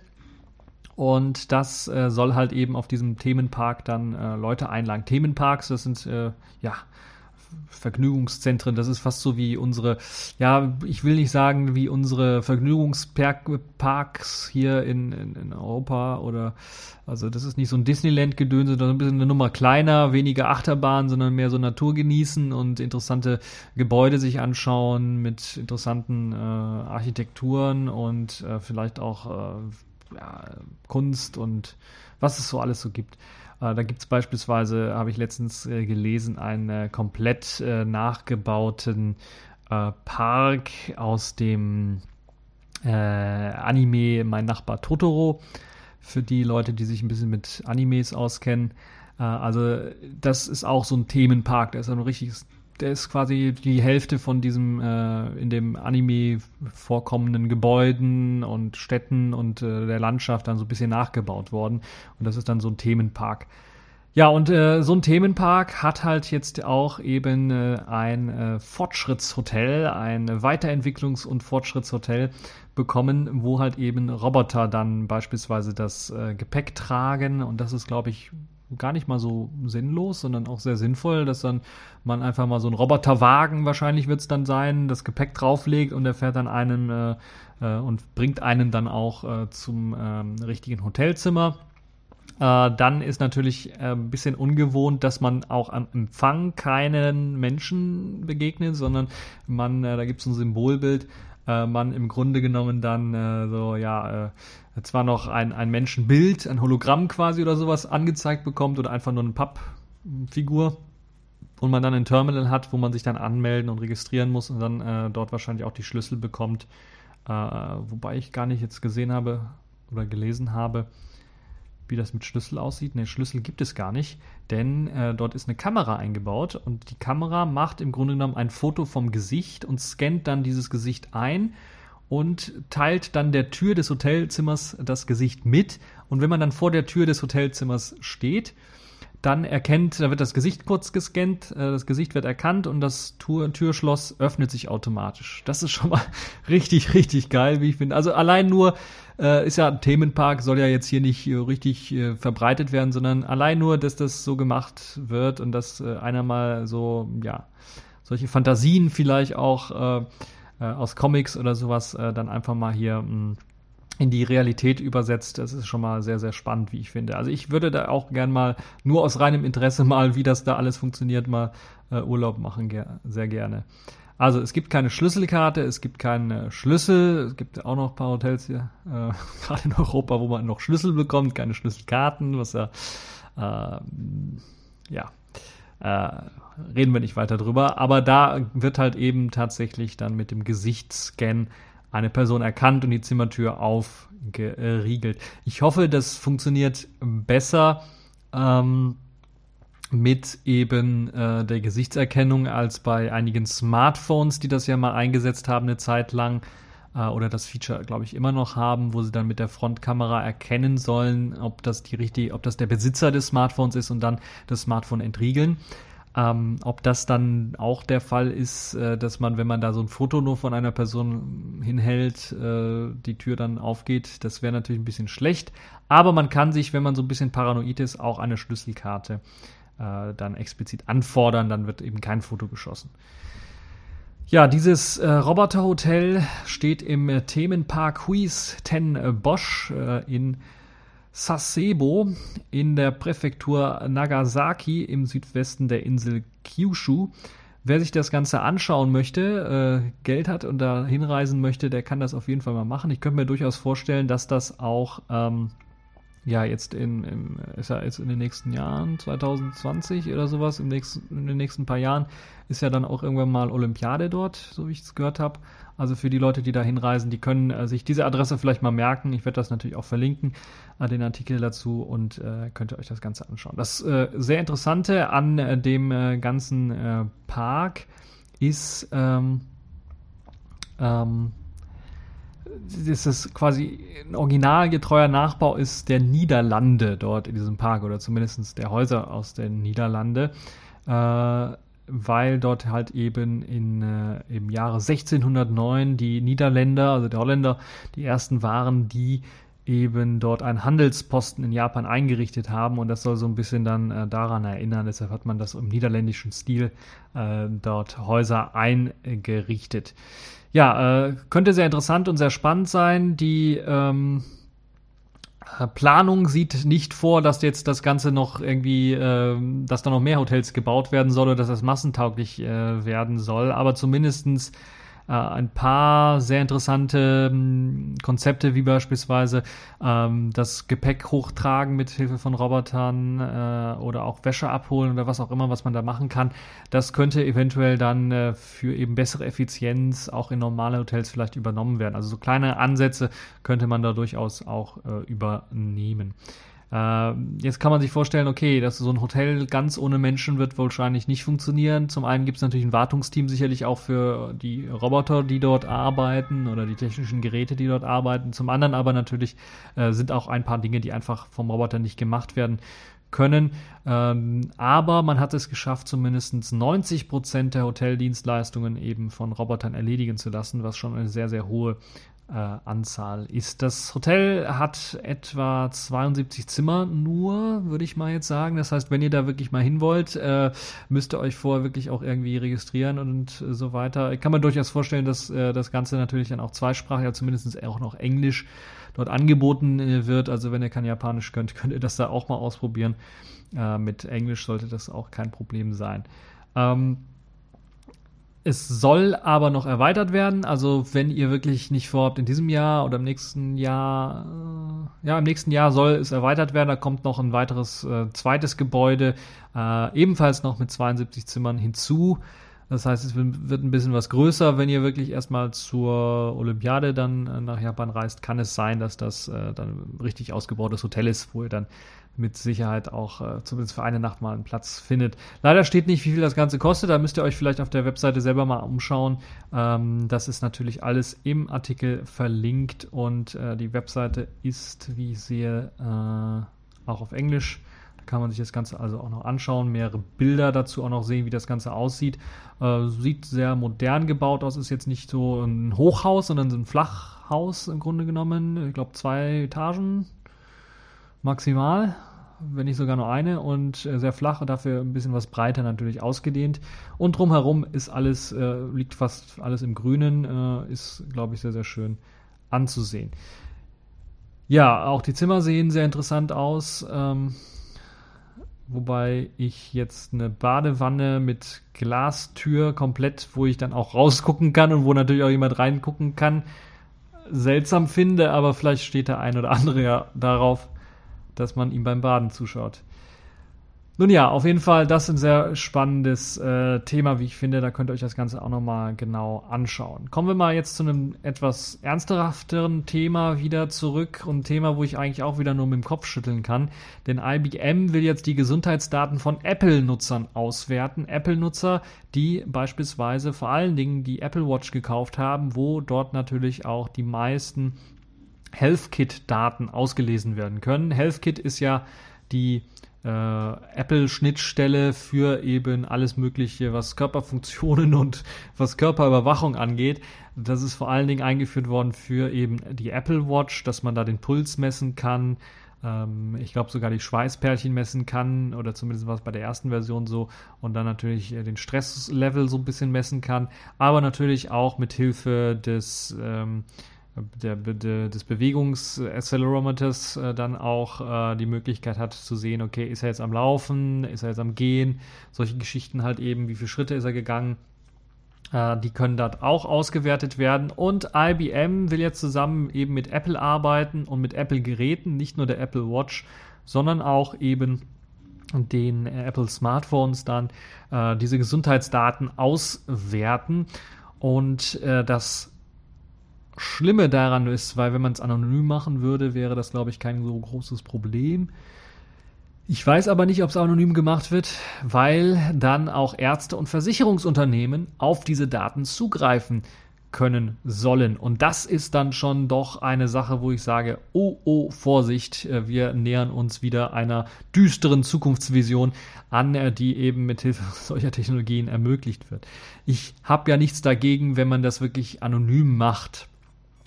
Und das äh, soll halt eben auf diesem Themenpark dann äh, Leute einladen. Themenparks, das sind ja Vergnügungszentren. Das ist fast so wie unsere, ja, ich will nicht sagen wie unsere Vergnügungsparks hier in, in, in Europa oder, also das ist nicht so ein Disneyland-Gedöns, sondern ein bisschen eine Nummer kleiner, weniger Achterbahn, sondern mehr so Natur genießen und interessante Gebäude sich anschauen mit interessanten äh, Architekturen und äh, vielleicht auch äh, ja, Kunst und was es so alles so gibt. Äh, da gibt es beispielsweise, habe ich letztens äh, gelesen, einen äh, komplett äh, nachgebauten äh, Park aus dem äh, Anime Mein Nachbar Totoro. Für die Leute, die sich ein bisschen mit Animes auskennen. also das ist auch so ein Themenpark. Der ist ein richtiges der ist quasi die Hälfte von diesem äh, in dem Anime vorkommenden Gebäuden und Städten und äh, der Landschaft dann so ein bisschen nachgebaut worden. Und das ist dann so ein Themenpark. Ja, und äh, so ein Themenpark hat halt jetzt auch eben äh, ein äh, Fortschrittshotel, ein Weiterentwicklungs- und Fortschrittshotel bekommen, wo halt eben Roboter dann beispielsweise das äh, Gepäck tragen. Und das ist, glaube ich, gar nicht mal so sinnlos, sondern auch sehr sinnvoll, dass dann man einfach mal so ein Roboterwagen wahrscheinlich wird es dann sein, das Gepäck drauflegt und der fährt dann einen äh, äh, und bringt einen dann auch äh, zum ähm, richtigen Hotelzimmer. Äh, dann ist natürlich äh, ein bisschen ungewohnt, dass man auch am Empfang keinen Menschen begegnet, sondern man, äh, da gibt es ein Symbolbild, man im Grunde genommen dann so, ja, zwar noch ein, ein Menschenbild, ein Hologramm quasi oder sowas angezeigt bekommt oder einfach nur eine Pappfigur und man dann ein Terminal hat, wo man sich dann anmelden und registrieren muss und dann äh, dort wahrscheinlich auch die Schlüssel bekommt. Äh, wobei ich gar nicht jetzt gesehen habe oder gelesen habe, wie das mit Schlüssel aussieht. Ne, Schlüssel gibt es gar nicht, denn äh, dort ist eine Kamera eingebaut und die Kamera macht im Grunde genommen ein Foto vom Gesicht und scannt dann dieses Gesicht ein und teilt dann der Tür des Hotelzimmers das Gesicht mit. Und wenn man dann vor der Tür des Hotelzimmers steht, dann erkennt, da wird das Gesicht kurz gescannt, äh, das Gesicht wird erkannt und das Tür Türschloss öffnet sich automatisch. Das ist schon mal richtig, richtig geil, wie ich finde. Also allein nur, äh, ist ja ein Themenpark, soll ja jetzt hier nicht äh, richtig äh, verbreitet werden, sondern allein nur, dass das so gemacht wird und dass äh, einer mal so, ja, solche Fantasien vielleicht auch äh, aus Comics oder sowas dann einfach mal hier mh, hm, in die Realität übersetzt. Das ist schon mal sehr, sehr spannend, wie ich finde. Also ich würde da auch gern mal nur aus reinem Interesse mal, wie das da alles funktioniert, mal äh, Urlaub machen, ger sehr gerne. Also es gibt keine Schlüsselkarte, es gibt keinen Schlüssel, es gibt auch noch ein paar Hotels hier, äh, gerade in Europa, wo man noch Schlüssel bekommt, keine Schlüsselkarten, was ja, äh, ja, äh, reden wir nicht weiter drüber. Aber da wird halt eben tatsächlich dann mit dem Gesichtsscan eine Person erkannt und die Zimmertür aufgeriegelt. Ich hoffe, das funktioniert besser ähm, mit eben äh, der Gesichtserkennung als bei einigen Smartphones, die das ja mal eingesetzt haben eine Zeit lang äh, oder das Feature, glaube ich, immer noch haben, wo sie dann mit der Frontkamera erkennen sollen, ob das die richtige, ob das der Besitzer des Smartphones ist und dann das Smartphone entriegeln. Ähm, ob das dann auch der Fall ist, äh, dass man, wenn man da so ein Foto nur von einer Person hinhält, äh, die Tür dann aufgeht, das wäre natürlich ein bisschen schlecht. Aber man kann sich, wenn man so ein bisschen paranoid ist, auch eine Schlüsselkarte äh, dann explizit anfordern, dann wird eben kein Foto geschossen. Ja, dieses äh, Roboterhotel steht im äh, Themenpark Huis Ten Bosch äh, in Sasebo in der Präfektur Nagasaki im Südwesten der Insel Kyushu. Wer sich das Ganze anschauen möchte, äh, Geld hat und da hinreisen möchte, der kann das auf jeden Fall mal machen. Ich könnte mir durchaus vorstellen, dass das auch ähm, ja jetzt in, in, ist ja jetzt in den nächsten Jahren, 2020 oder sowas, im nächsten, in den nächsten paar Jahren, ist ja dann auch irgendwann mal Olympiade dort, so wie ich es gehört habe. Also für die Leute, die da hinreisen, die können äh, sich diese Adresse vielleicht mal merken. Ich werde das natürlich auch verlinken, äh, den Artikel dazu und äh, könnt ihr euch das Ganze anschauen. Das äh, sehr Interessante an äh, dem äh, ganzen äh, Park ist, ähm, ähm, dass es quasi ein originalgetreuer Nachbau ist der Niederlande dort in diesem Park oder zumindest der Häuser aus den Niederlande. Äh, weil dort halt eben in, äh, im Jahre 1609 die Niederländer, also die Holländer, die ersten waren, die eben dort einen Handelsposten in Japan eingerichtet haben und das soll so ein bisschen dann äh, daran erinnern. Deshalb hat man das im niederländischen Stil äh, dort Häuser eingerichtet. Ja, äh, könnte sehr interessant und sehr spannend sein. Die ähm, äh, Planung sieht nicht vor, dass jetzt das Ganze noch irgendwie, äh, dass da noch mehr Hotels gebaut werden soll oder dass das massentauglich äh, werden soll, aber zumindestens äh, ein paar sehr interessante ähm, Konzepte, wie beispielsweise ähm, das Gepäck hochtragen mit Hilfe von Robotern äh, oder auch Wäsche abholen oder was auch immer, was man da machen kann. Das könnte eventuell dann äh, für eben bessere Effizienz auch in normale Hotels vielleicht übernommen werden. Also so kleine Ansätze könnte man da durchaus auch äh, übernehmen. Äh, jetzt kann man sich vorstellen, okay, dass so ein Hotel ganz ohne Menschen wird wahrscheinlich nicht funktionieren. Zum einen gibt es natürlich ein Wartungsteam sicherlich auch für die Roboter, die dort arbeiten oder die technischen Geräte, die dort arbeiten. Zum anderen aber natürlich äh, sind auch ein paar Dinge, die einfach vom Roboter nicht gemacht werden können. Ähm, aber man hat es geschafft, zumindest 90 Prozent der Hoteldienstleistungen eben von Robotern erledigen zu lassen, was schon eine sehr, sehr hohe äh, Anzahl ist. Das Hotel hat etwa 72 Zimmer nur, würde ich mal jetzt sagen. Das heißt, wenn ihr da wirklich mal hin wollt, äh, müsst ihr euch vorher wirklich auch irgendwie registrieren und äh, so weiter. Ich kann mir durchaus vorstellen, dass äh, das Ganze natürlich dann auch zweisprachig, ja zumindest auch noch Englisch dort angeboten äh, wird. Also wenn ihr kein Japanisch könnt, könnt ihr das da auch mal ausprobieren. Äh, mit Englisch sollte das auch kein Problem sein. Ähm, es soll aber noch erweitert werden. Also wenn ihr wirklich nicht vorhabt, in diesem Jahr oder im nächsten Jahr, äh, ja, im nächsten Jahr soll es erweitert werden. Da kommt noch ein weiteres äh, zweites Gebäude, äh, ebenfalls noch mit 72 Zimmern hinzu. Das heißt, es wird ein bisschen was größer. Wenn ihr wirklich erstmal zur Olympiade dann äh, nach Japan reist, kann es sein, dass das äh, dann richtig ausgebautes Hotel ist, wo ihr dann mit Sicherheit auch äh, zumindest für eine Nacht mal einen Platz findet. Leider steht nicht, wie viel das Ganze kostet. Da müsst ihr euch vielleicht auf der Webseite selber mal umschauen. Ähm, das ist natürlich alles im Artikel verlinkt und äh, die Webseite ist, wie ich sehe, äh, auch auf Englisch. kann man sich das Ganze also auch noch anschauen, mehrere Bilder dazu auch noch sehen, wie das Ganze aussieht. Äh, sieht sehr modern gebaut aus, ist jetzt nicht so ein Hochhaus, sondern so ein Flachhaus im Grunde genommen. Ich glaube zwei Etagen maximal, wenn nicht sogar nur eine und äh, sehr flach und dafür ein bisschen was breiter natürlich ausgedehnt. Und drumherum ist alles, äh, liegt fast alles im Grünen, äh, ist glaube ich sehr, sehr schön anzusehen. Ja, auch die Zimmer sehen sehr interessant aus. Ähm, wobei ich jetzt eine Badewanne mit Glastür komplett, wo ich dann auch rausgucken kann und wo natürlich auch jemand reingucken kann, seltsam finde, aber vielleicht steht der ein oder andere ja darauf, dass man ihm beim Baden zuschaut. Nun ja, auf jeden Fall, das ist ein sehr spannendes äh, Thema, wie ich finde. Da könnt ihr euch das Ganze auch nochmal genau anschauen. Kommen wir mal jetzt zu einem etwas ernsthafteren Thema wieder zurück und Thema, wo ich eigentlich auch wieder nur mit dem Kopf schütteln kann. Denn IBM will jetzt die Gesundheitsdaten von Apple-Nutzern auswerten. Apple-Nutzer, die beispielsweise vor allen Dingen die Apple Watch gekauft haben, wo dort natürlich auch die meisten HealthKit-Daten ausgelesen werden können. HealthKit ist ja die äh, Apple-Schnittstelle für eben alles Mögliche, was Körperfunktionen und was Körperüberwachung angeht. Das ist vor allen Dingen eingeführt worden für eben die Apple Watch, dass man da den Puls messen kann. Ähm, ich glaube sogar die Schweißperlchen messen kann oder zumindest war es bei der ersten Version so und dann natürlich äh, den Stresslevel so ein bisschen messen kann, aber natürlich auch mit Hilfe des ähm, der, der, des Bewegungsaccelerometers äh, dann auch äh, die Möglichkeit hat zu sehen, okay, ist er jetzt am Laufen, ist er jetzt am Gehen, solche Geschichten halt eben, wie viele Schritte ist er gegangen, äh, die können dort auch ausgewertet werden. Und IBM will jetzt zusammen eben mit Apple arbeiten und mit Apple-Geräten, nicht nur der Apple Watch, sondern auch eben den Apple Smartphones dann äh, diese Gesundheitsdaten auswerten. Und äh, das Schlimme daran ist, weil wenn man es anonym machen würde, wäre das, glaube ich, kein so großes Problem. Ich weiß aber nicht, ob es anonym gemacht wird, weil dann auch Ärzte und Versicherungsunternehmen auf diese Daten zugreifen können sollen. Und das ist dann schon doch eine Sache, wo ich sage, oh, oh, Vorsicht, äh, wir nähern uns wieder einer düsteren Zukunftsvision an, äh, die eben mit Hilfe solcher Technologien ermöglicht wird. Ich habe ja nichts dagegen, wenn man das wirklich anonym macht.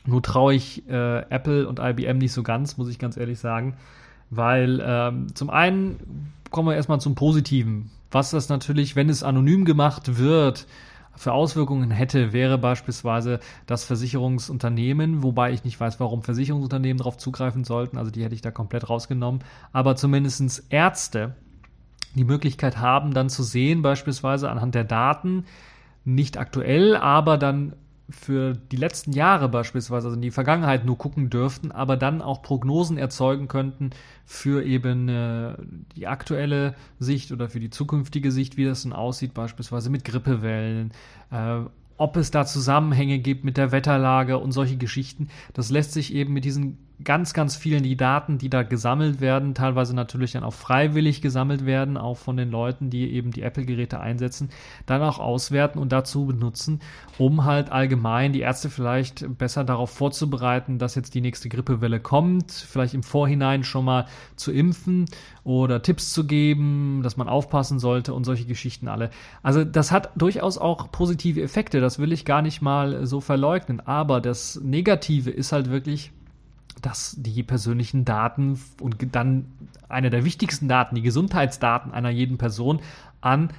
Nur traue ich äh, Apple und IBM nicht so ganz, muss ich ganz ehrlich sagen. Weil ähm, zum einen kommen wir erstmal zum Positiven. Was das natürlich, wenn es anonym gemacht wird, für Auswirkungen hätte, wäre beispielsweise das Versicherungsunternehmen, wobei ich nicht weiß, warum Versicherungsunternehmen darauf zugreifen sollten, also die hätte ich da komplett rausgenommen, aber zumindestens Ärzte die Möglichkeit haben, dann zu sehen, beispielsweise anhand der Daten, nicht aktuell, aber dann für die letzten Jahre beispielsweise, also in die Vergangenheit nur gucken dürften, aber dann auch Prognosen erzeugen könnten für eben äh, die aktuelle Sicht oder für die zukünftige Sicht, wie das denn aussieht, beispielsweise mit Grippewellen, äh, ob es da Zusammenhänge gibt mit der Wetterlage und solche Geschichten. Das lässt sich eben mit diesen ganz, ganz vielen die Daten, die da gesammelt werden, teilweise natürlich dann auch freiwillig gesammelt werden, auch von den Leuten, die eben die Apple-Geräte einsetzen, dann auch auswerten und dazu benutzen, um halt allgemein die Ärzte vielleicht besser darauf vorzubereiten, dass jetzt die nächste Grippewelle kommt, vielleicht im Vorhinein schon mal zu impfen oder Tipps zu geben, dass man aufpassen sollte und solche Geschichten alle. Also das hat durchaus auch positive Effekte, das will ich gar nicht mal so verleugnen, aber das Negative ist halt wirklich, dass die persönlichen Daten und dann eine der wichtigsten Daten, die Gesundheitsdaten einer jeden Person an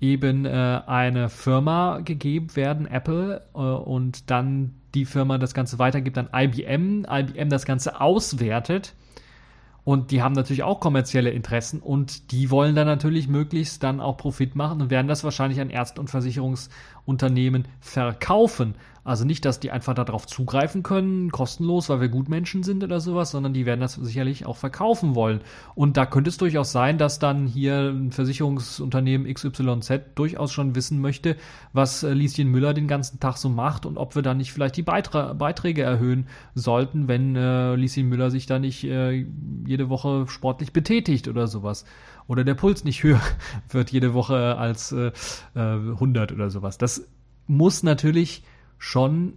eben äh, eine Firma gegeben werden, Apple, äh, und dann die Firma das Ganze weitergibt an IBM, IBM das Ganze auswertet. Und die haben natürlich auch kommerzielle Interessen und die wollen dann natürlich möglichst dann auch Profit machen und werden das wahrscheinlich an Ärzte und Versicherungsunternehmen verkaufen. Also nicht, dass die einfach darauf zugreifen können, kostenlos, weil wir Gutmenschen sind oder sowas, sondern die werden das sicherlich auch verkaufen wollen. Und da könnte es durchaus sein, dass dann hier ein Versicherungsunternehmen XYZ durchaus schon wissen möchte, was äh, Lieschen Müller den ganzen Tag so macht und ob wir dann nicht vielleicht die Beitra Beiträge erhöhen sollten, wenn äh, Lieschen Müller sich da nicht äh, jede Woche sportlich betätigt oder sowas. Oder der Puls nicht höher wird jede Woche als äh, 100 äh, oder sowas. Das muss natürlich schon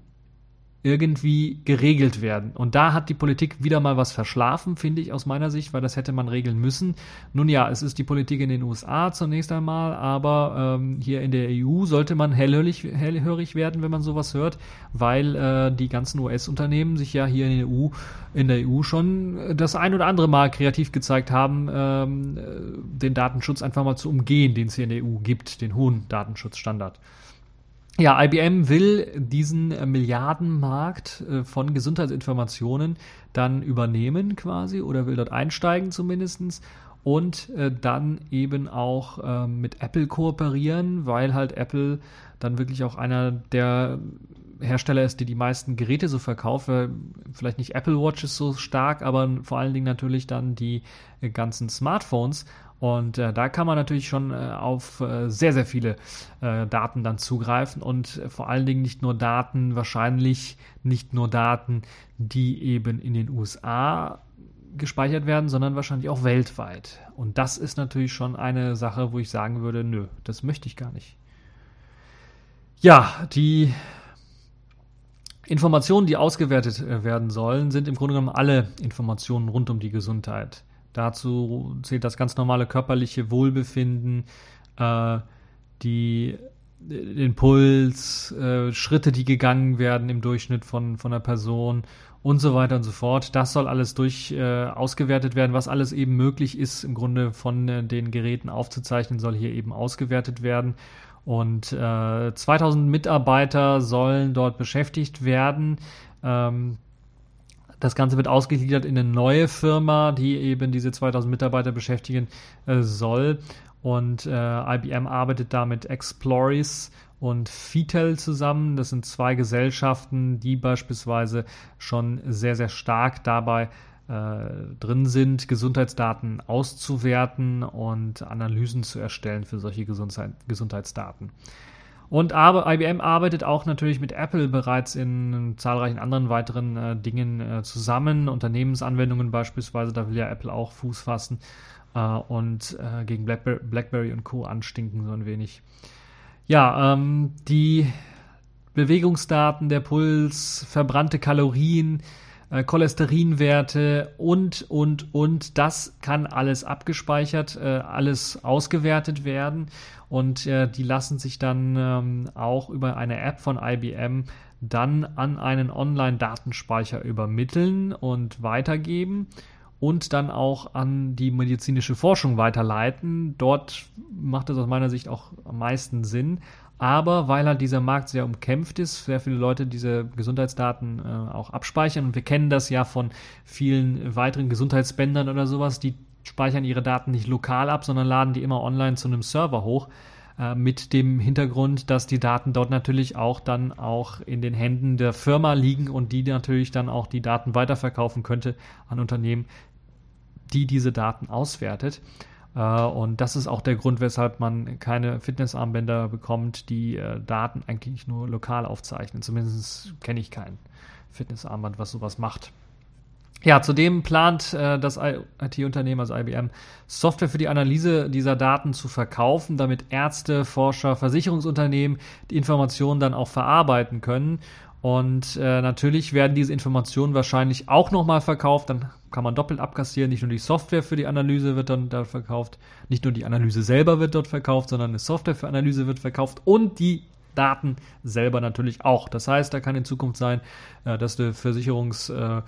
irgendwie geregelt werden. Und da hat die Politik wieder mal was verschlafen, finde ich aus meiner Sicht, weil das hätte man regeln müssen. Nun ja, es ist die Politik in den USA zunächst einmal, aber ähm, hier in der EU sollte man hellhörig, hellhörig werden, wenn man sowas hört, weil äh, die ganzen US-Unternehmen sich ja hier in der EU, in der EU schon das ein oder andere Mal kreativ gezeigt haben, ähm, den Datenschutz einfach mal zu umgehen, den es hier in der EU gibt, den hohen Datenschutzstandard. Ja, IBM will diesen äh, Milliardenmarkt äh, von Gesundheitsinformationen dann übernehmen quasi oder will dort einsteigen zumindestens und äh, dann eben auch äh, mit Apple kooperieren, weil halt Apple dann wirklich auch einer der Hersteller ist, die die meisten Geräte so verkaufen. Vielleicht nicht Apple Watches so stark, aber vor allen Dingen natürlich dann die ganzen Smartphones. Und äh, da kann man natürlich schon äh, auf äh, sehr, sehr viele äh, Daten dann zugreifen und äh, vor allen Dingen nicht nur Daten, wahrscheinlich nicht nur Daten, die eben in den USA gespeichert werden, sondern wahrscheinlich auch weltweit. Und das ist natürlich schon eine Sache, wo ich sagen würde, nö, das möchte ich gar nicht. Ja, die Informationen, die ausgewertet äh, werden sollen, sind im Grunde genommen alle Informationen rund um die Gesundheit. Dazu zählt das ganz normale körperliche Wohlbefinden, äh, die, den Puls, äh, Schritte, die gegangen werden im Durchschnitt von, von einer Person und so weiter und so fort. Das soll alles durch äh, ausgewertet werden, was alles eben möglich ist, im Grunde von äh, den Geräten aufzuzeichnen, soll hier eben ausgewertet werden. Und äh, 2000 Mitarbeiter sollen dort beschäftigt werden. Ähm, das Ganze wird ausgegliedert in eine neue Firma, die eben diese 2000 Mitarbeiter beschäftigen äh, soll. Und äh, IBM arbeitet da mit Exploris und Fitel zusammen. Das sind zwei Gesellschaften, die beispielsweise schon sehr, sehr stark dabei äh, drin sind, Gesundheitsdaten auszuwerten und Analysen zu erstellen für solche Gesundheit, Gesundheitsdaten. Und aber IBM arbeitet auch natürlich mit Apple bereits in zahlreichen anderen weiteren äh, Dingen äh, zusammen, Unternehmensanwendungen beispielsweise, da will ja Apple auch Fuß fassen äh, und äh, gegen Blackberry, Blackberry, und Co. anstinken so ein wenig. Ja, ähm, die Bewegungsdaten, der Puls, verbrannte Kalorien, äh, Cholesterinwerte und, und, und. Das kann alles abgespeichert, äh, alles ausgewertet werden und äh, die lassen sich dann ähm, auch über eine App von IBM dann an einen Online-Datenspeicher übermitteln und weitergeben und dann auch an die medizinische Forschung weiterleiten. Dort macht es aus meiner Sicht auch am meisten Sinn, aber weil halt dieser Markt sehr umkämpft ist, sehr viele Leute diese Gesundheitsdaten äh, auch abspeichern und wir kennen das ja von vielen weiteren Gesundheitsbändern oder sowas, die speichern ihre Daten nicht lokal ab, sondern laden die immer online zu einem Server hoch äh, mit dem Hintergrund, dass die Daten dort natürlich auch dann auch in den Händen der Firma liegen und die natürlich dann auch die Daten weiterverkaufen könnte an Unternehmen, die diese Daten auswertet. Äh, und das ist auch der Grund, weshalb man keine Fitnessarmbänder bekommt, die äh, Daten eigentlich nur lokal aufzeichnen. Zumindest kenne ich kein Fitnessarmband, was sowas macht. Ja, zudem plant äh, das IT-Unternehmen, also IBM, Software für die Analyse dieser Daten zu verkaufen, damit Ärzte, Forscher, Versicherungsunternehmen die Informationen dann auch verarbeiten können. Und äh, natürlich werden diese Informationen wahrscheinlich auch nochmal verkauft. Dann kann man doppelt abkassieren. Nicht nur die Software für die Analyse wird dann da verkauft, nicht nur die Analyse selber wird dort verkauft, sondern eine Software für Analyse wird verkauft und die Daten selber natürlich auch. Das heißt, da kann in Zukunft sein, äh, dass der Versicherungs, äh,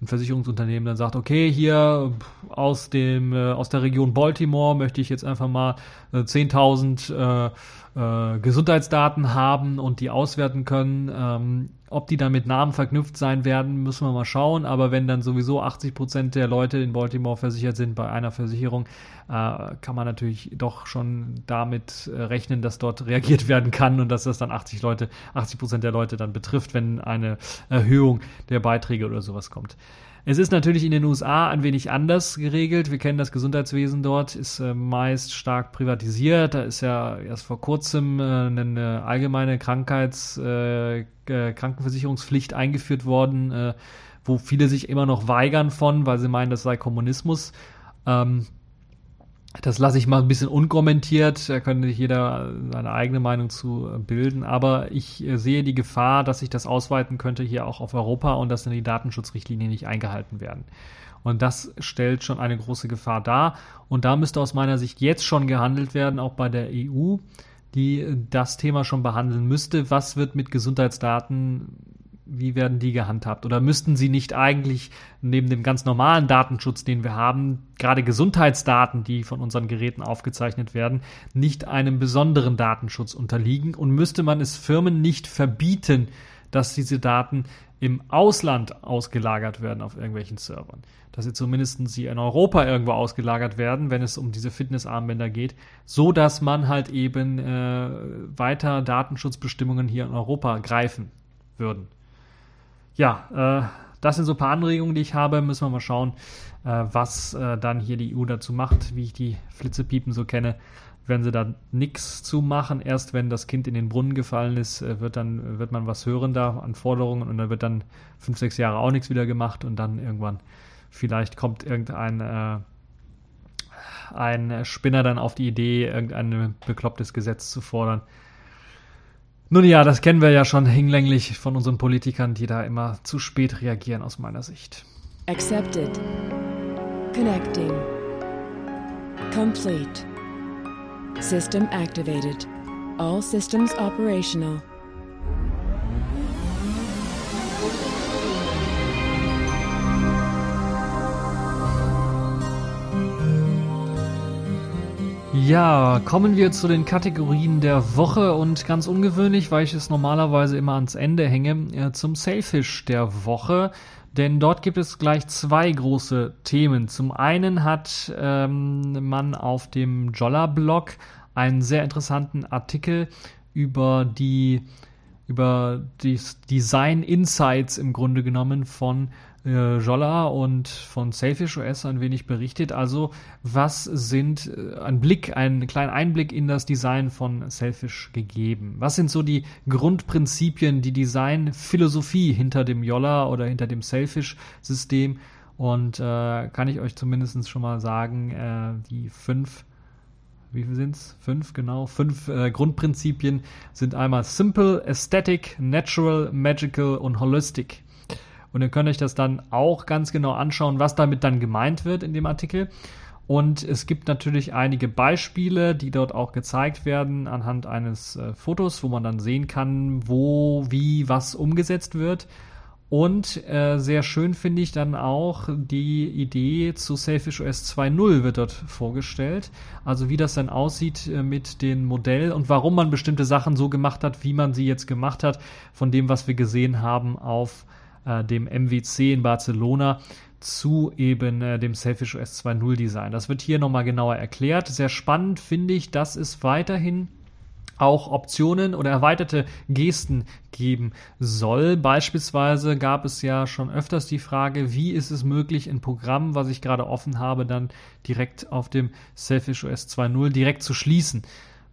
ein Versicherungsunternehmen dann sagt, okay, hier aus dem äh, aus der Region Baltimore möchte ich jetzt einfach mal 10.000 äh, Gesundheitsdaten haben und die auswerten können. Ähm, ob die dann mit Namen verknüpft sein werden, müssen wir mal schauen. Aber wenn dann sowieso 80 Prozent der Leute in Baltimore versichert sind bei einer Versicherung, äh, kann man natürlich doch schon damit äh, rechnen, dass dort reagiert werden kann und dass das dann 80 Leute, 80 Prozent der Leute dann betrifft, wenn eine Erhöhung der Beiträge oder sowas kommt. Es ist natürlich in den USA ein wenig anders geregelt. Wir kennen das Gesundheitswesen dort, ist äh, meist stark privatisiert. Da ist ja erst vor kurzem äh, eine allgemeine Krankheits, äh, Krankenversicherungspflicht eingeführt worden, äh, wo viele sich immer noch weigern von, weil sie meinen, das sei Kommunismus. Ähm, Das lasse ich mal ein bisschen unkommentiert, da könnte sich jeder seine eigene Meinung zu bilden, aber ich sehe die Gefahr, dass sich das ausweiten könnte hier auch auf Europa und dass dann die Datenschutzrichtlinien nicht eingehalten werden. Und das stellt schon eine große Gefahr dar. Und da müsste aus meiner Sicht jetzt schon gehandelt werden, auch bei der EU, die das Thema schon behandeln müsste. Was wird mit Gesundheitsdaten wie werden die gehandhabt? Oder müssten sie nicht eigentlich neben dem ganz normalen Datenschutz, den wir haben, gerade Gesundheitsdaten, die von unseren Geräten aufgezeichnet werden, nicht einem besonderen Datenschutz unterliegen? Und müsste man es Firmen nicht verbieten, dass diese Daten im Ausland ausgelagert werden auf irgendwelchen Servern? Dass sie zumindest sie in Europa irgendwo ausgelagert werden, wenn es um diese Fitnessarmbänder geht, so dass man halt eben äh, weiter Datenschutzbestimmungen hier in Europa greifen würden ja, äh, das sind so ein paar Anregungen, die ich habe. Müssen wir mal schauen, äh, was äh, dann hier die EU dazu macht, wie ich die Flitzepiepen so kenne. Werden sie da nichts zu machen. Erst wenn das Kind in den Brunnen gefallen ist, äh, wird dann wird man was hören da an Forderungen und dann wird dann fünf, sechs Jahre auch nichts wieder gemacht und dann irgendwann vielleicht kommt irgendein äh, ein Spinner dann auf die Idee, irgendein beklopptes Gesetz zu fordern. Nun ja, das kennen wir ja schon hinlänglich von unseren Politikern, die da immer zu spät reagieren aus meiner Sicht. Accepted. Connecting. Complete. System activated. All systems operational. Ja, kommen wir zu den Kategorien der Woche und ganz ungewöhnlich, weil ich es normalerweise immer ans Ende hänge, äh, zum Sailfish der Woche. Denn dort gibt es gleich zwei große Themen. Zum einen hat ähm, man auf dem Jolla-Blog einen sehr interessanten Artikel über die über die Design Insights im Grunde genommen von äh, Jolla und von Selfish OS ein wenig berichtet. Also was sind äh, ein Blick, einen kleinen Einblick in das Design von Selfish gegeben? Was sind so die Grundprinzipien, die Designphilosophie hinter dem Jolla oder hinter dem Selfish-System? Und äh, kann ich euch zumindest schon mal sagen, äh, die fünf wie viel sind's? Fünf, genau. Fünf äh, Grundprinzipien sind einmal Simple, Aesthetic, Natural, Magical und Holistic. Und ihr könnt euch das dann auch ganz genau anschauen, was damit dann gemeint wird in dem Artikel. Und es gibt natürlich einige Beispiele, die dort auch gezeigt werden anhand eines äh, Fotos, wo man dann sehen kann, wo, wie, was umgesetzt wird. Und äh, sehr schön finde ich dann auch die Idee zu Selfish OS 2.0 wird dort vorgestellt. Also wie das dann aussieht äh, mit dem Modell und warum man bestimmte Sachen so gemacht hat, wie man sie jetzt gemacht hat, von dem, was wir gesehen haben auf äh, dem MWC in Barcelona zu eben äh, dem Selfish OS 2.0 Design. Das wird hier nochmal genauer erklärt. Sehr spannend finde ich, dass es weiterhin auch Optionen oder erweiterte Gesten geben soll. Beispielsweise gab es ja schon öfters die Frage, wie ist es möglich, ein Programm, was ich gerade offen habe, dann direkt auf dem Selfish OS 2.0 direkt zu schließen.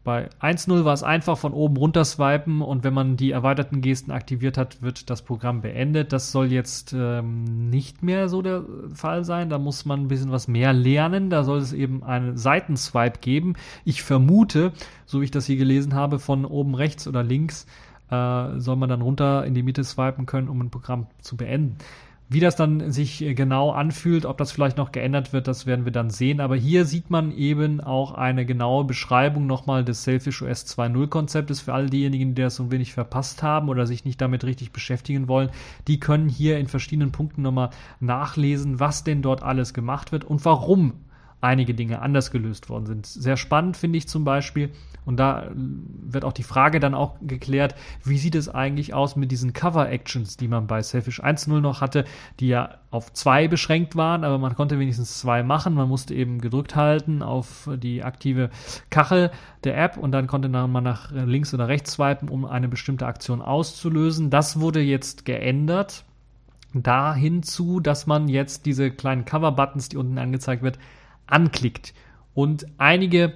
Bei 1.0 war es einfach von oben runter swipen und wenn man die erweiterten Gesten aktiviert hat, wird das Programm beendet. Das soll jetzt ähm, nicht mehr so der Fall sein. Da muss man ein bisschen was mehr lernen. Da soll es eben einen Seitenswipe geben. Ich vermute, so wie ich das hier gelesen habe, von oben rechts oder links äh, soll man dann runter in die Mitte swipen können, um ein Programm zu beenden. Wie das dann sich äh, genau anfühlt, ob das vielleicht noch geändert wird, das werden wir dann sehen. Aber hier sieht man eben auch eine genaue Beschreibung nochmal des Selfish OS 2.0 Konzeptes für all diejenigen, die das so ein wenig verpasst haben oder sich nicht damit richtig beschäftigen wollen. Die können hier in verschiedenen Punkten nochmal nachlesen, was denn dort alles gemacht wird und warum einige Dinge anders gelöst worden sind. Sehr spannend finde ich zum Beispiel, und da wird auch die Frage dann auch geklärt, wie sieht es eigentlich aus mit diesen Cover-Actions, die man bei Selfish 1.0 noch hatte, die ja auf zwei beschränkt waren, aber man konnte wenigstens zwei machen. Man musste eben gedrückt halten auf die aktive Kachel der App und dann konnte man nach links oder rechts swipen, um eine bestimmte Aktion auszulösen. Das wurde jetzt geändert dahin zu, dass man jetzt diese kleinen Cover-Buttons, die unten angezeigt wird, anklickt. Und einige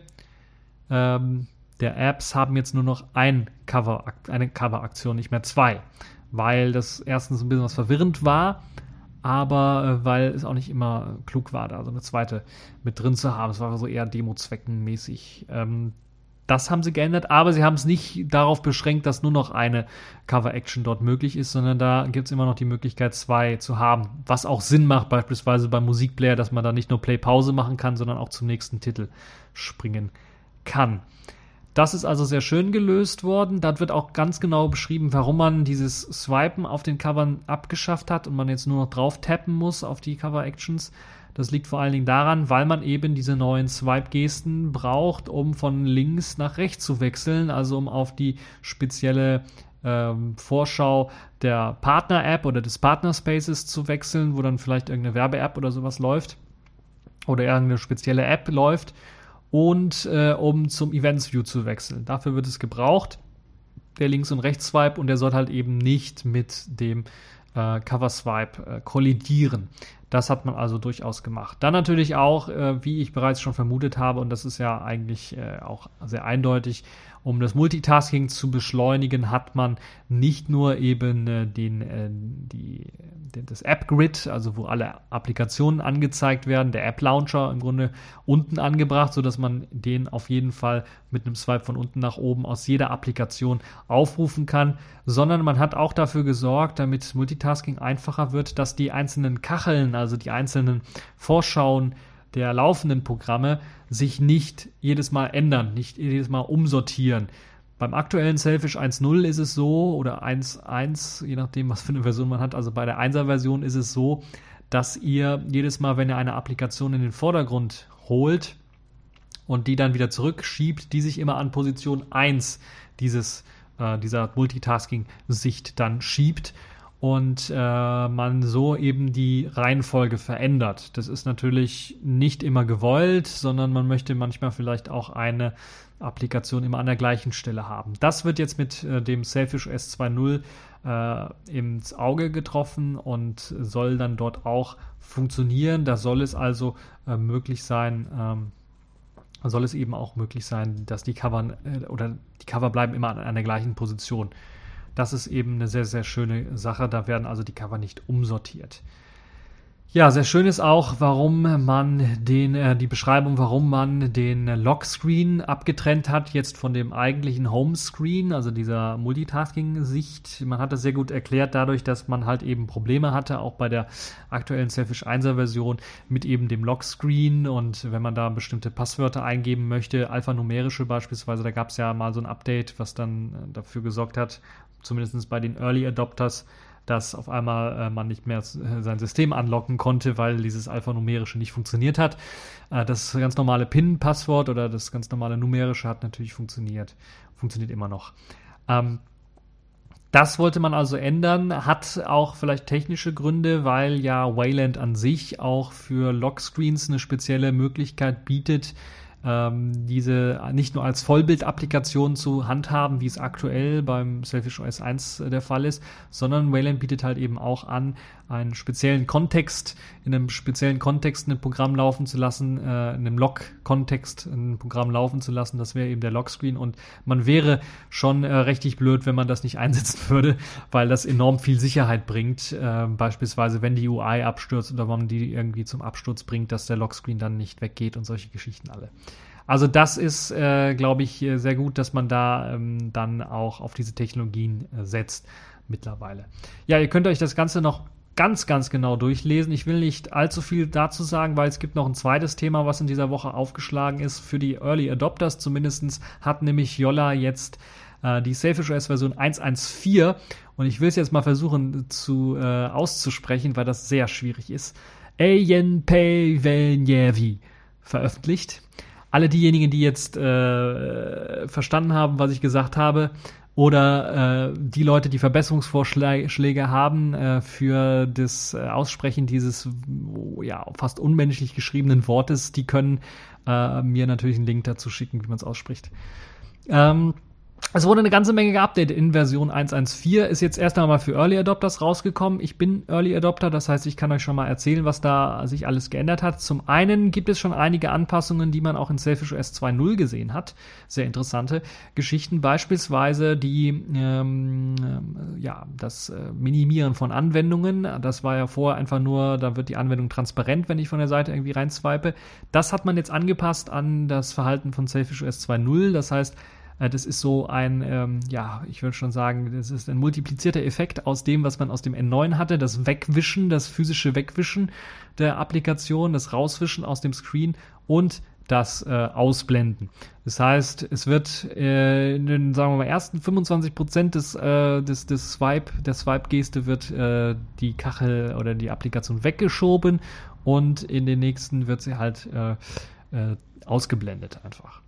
ähm, der Apps haben jetzt nur noch ein Cover, eine Cover-Aktion, nicht mehr zwei. Weil das erstens ein bisschen was verwirrend war, aber äh, weil es auch nicht immer klug war, da so eine zweite mit drin zu haben. Es war so eher Demo-Zwecken-mäßig. Ähm, das haben sie geändert, aber sie haben es nicht darauf beschränkt, dass nur noch eine Cover-Action dort möglich ist, sondern da gibt es immer noch die Möglichkeit, zwei zu haben. Was auch Sinn macht, beispielsweise beim Musikplayer, dass man da nicht nur Play-Pause machen kann, sondern auch zum nächsten Titel springen kann. Das ist also sehr schön gelöst worden. Dort wird auch ganz genau beschrieben, warum man dieses Swipen auf den Covern abgeschafft hat und man jetzt nur noch drauf tappen muss auf die Cover-Actions. Das liegt vor allen Dingen daran, weil man eben diese neuen Swipe-Gesten braucht, um von links nach rechts zu wechseln, also um auf die spezielle ähm, Vorschau der Partner-App oder des Partner-Spaces zu wechseln, wo dann vielleicht irgendeine Werbe-App oder sowas läuft oder irgendeine spezielle App läuft und äh, um zum Events View zu wechseln. Dafür wird es gebraucht, der Links- und Rechts-Swipe und der soll halt eben nicht mit dem äh, Cover Swipe äh, kollidieren. Das hat man also durchaus gemacht. Dann natürlich auch, äh, wie ich bereits schon vermutet habe, und das ist ja eigentlich äh, auch sehr eindeutig, um das Multitasking zu beschleunigen, hat man nicht nur eben äh, den, äh, die, das App-Grid, also wo alle Applikationen angezeigt werden, der App-Launcher im Grunde unten angebracht, sodass man den auf jeden Fall mit einem Swipe von unten nach oben aus jeder Applikation aufrufen kann, sondern man hat auch dafür gesorgt, damit Multitasking einfacher wird, dass die einzelnen Kacheln, also die einzelnen Vorschauen, der laufenden Programme sich nicht jedes Mal ändern, nicht jedes Mal umsortieren. Beim aktuellen Selfish 1.0 ist es so, oder 1.1, je nachdem, was für eine Version man hat, also bei der 1er Version ist es so, dass ihr jedes Mal, wenn ihr eine Applikation in den Vordergrund holt und die dann wieder zurückschiebt, die sich immer an Position 1 dieses, äh, dieser Multitasking-Sicht dann schiebt und äh, man so eben die Reihenfolge verändert. Das ist natürlich nicht immer gewollt, sondern man möchte manchmal vielleicht auch eine Applikation immer an der gleichen Stelle haben. Das wird jetzt mit äh, dem Selfish S2.0 äh, ins Auge getroffen und soll dann dort auch funktionieren. Da soll es also äh, möglich sein, ähm, soll es eben auch möglich sein, dass die Cover äh, oder die Cover bleiben immer an, an der gleichen Position. Das ist eben eine sehr, sehr schöne Sache. Da werden also die Cover nicht umsortiert. Ja, sehr schön ist auch, warum man den, äh, die Beschreibung, warum man den Lockscreen abgetrennt hat, jetzt von dem eigentlichen Homescreen, also dieser Multitasking-Sicht. Man hat das sehr gut erklärt, dadurch, dass man halt eben Probleme hatte, auch bei der aktuellen Selfish 1er Version mit eben dem Lockscreen und wenn man da bestimmte Passwörter eingeben möchte, alphanumerische beispielsweise, da gab es ja mal so ein Update, was dann äh, dafür gesorgt hat, zumindest bei den Early Adopters, dass auf einmal äh, man nicht mehr sein System anlocken konnte, weil dieses alphanumerische nicht funktioniert hat. Äh, das ganz normale PIN-Passwort oder das ganz normale numerische hat natürlich funktioniert. Funktioniert immer noch. Ähm, das wollte man also ändern, hat auch vielleicht technische Gründe, weil ja Wayland an sich auch für Lockscreens eine spezielle Möglichkeit bietet, ähm, diese nicht nur als Vollbild-Applikation zu handhaben, wie es aktuell beim Selfish OS 1 der Fall ist, sondern Wayland bietet halt eben auch an, einen speziellen Kontext, in einem speziellen Kontext ein Programm laufen zu lassen, äh, in einem Log-Kontext ein Programm laufen zu lassen. Das wäre eben der Lockscreen und man wäre schon äh, richtig blöd, wenn man das nicht einsetzen würde, weil das enorm viel Sicherheit bringt. Äh, beispielsweise, wenn die UI abstürzt oder man die irgendwie zum Absturz bringt, dass der Lockscreen dann nicht weggeht und solche Geschichten alle. Also das ist, äh, glaube ich, sehr gut, dass man da ähm, dann auch auf diese Technologien äh, setzt mittlerweile. Ja, ihr könnt euch das Ganze noch ganz, ganz genau durchlesen. Ich will nicht allzu viel dazu sagen, weil es gibt noch ein zweites Thema, was in dieser Woche aufgeschlagen ist. Für die Early Adopters zumindest hat nämlich Yolla jetzt äh, die Selfish OS Version 1.1.4 und ich will es jetzt mal versuchen zu äh, auszusprechen, weil das sehr schwierig ist. Ayenpei veröffentlicht. Alle diejenigen, die jetzt äh, verstanden haben, was ich gesagt habe, oder äh, die Leute, die Verbesserungsvorschläge haben äh, für das äh, Aussprechen dieses ja fast unmenschlich geschriebenen Wortes, die können äh, mir natürlich einen Link dazu schicken, wie man es ausspricht. Ähm, es wurde eine ganze Menge geupdatet in Version 1.1.4, ist jetzt erst einmal für Early Adopters rausgekommen. Ich bin Early Adopter, das heißt, ich kann euch schon mal erzählen, was da sich alles geändert hat. Zum einen gibt es schon einige Anpassungen, die man auch in Selfish OS 2.0 gesehen hat. Sehr interessante Geschichten, beispielsweise die, ähm, äh, ja, das äh, Minimieren von Anwendungen. Das war ja vorher einfach nur, da wird die Anwendung transparent, wenn ich von der Seite irgendwie reinswipe. Das hat man jetzt angepasst an das Verhalten von Selfish OS 2.0. Das heißt, das ist so ein, ähm, ja, ich würde schon sagen, das ist ein multiplizierter Effekt aus dem, was man aus dem N9 hatte, das Wegwischen, das physische Wegwischen der Applikation, das Rauswischen aus dem Screen und das äh, Ausblenden. Das heißt, es wird äh, in den, sagen wir mal, ersten 25 Prozent des, äh, des, des Swipe, der Swipe-Geste wird äh, die Kachel oder die Applikation weggeschoben und in den nächsten wird sie halt äh, äh, ausgeblendet einfach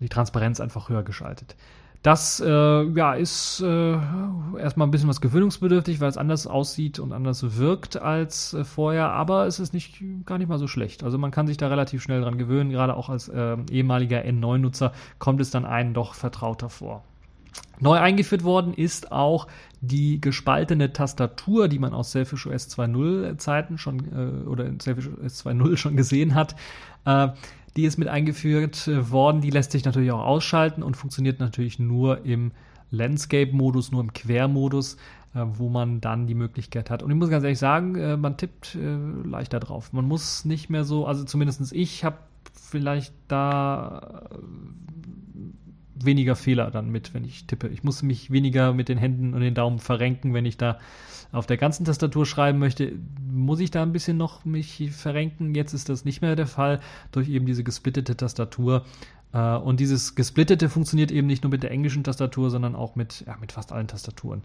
die Transparenz einfach höher geschaltet. Das äh, ja, ist äh, erstmal ein bisschen was gewöhnungsbedürftig, weil es anders aussieht und anders wirkt als äh, vorher, aber es ist nicht gar nicht mal so schlecht. Also man kann sich da relativ schnell dran gewöhnen, gerade auch als äh, ehemaliger N9-Nutzer kommt es dann einen doch vertrauter vor. Neu eingeführt worden ist auch die gespaltene Tastatur, die man aus Selfish OS 2.0 Zeiten schon äh, oder in Selfish OS 2.0 schon gesehen hat. Äh, die ist mit eingeführt äh, worden. Die lässt sich natürlich auch ausschalten und funktioniert natürlich nur im Landscape-Modus, nur im Quermodus, äh, wo man dann die Möglichkeit hat. Und ich muss ganz ehrlich sagen, äh, man tippt leichter drauf. Man muss nicht mehr so, also zumindest ich habe vielleicht da weniger Fehler dann mit, wenn ich tippe. Ich muss mich weniger mit den Händen und den Daumen verrenken, wenn ich da auf der ganzen Tastatur schreiben möchte, muss ich da ein bisschen noch mich verrenken. Jetzt ist das nicht mehr der Fall durch eben diese gesplittete Tastatur. Äh, und dieses gesplittete funktioniert eben nicht nur mit der englischen Tastatur, sondern auch mit, ja, mit fast allen Tastaturen,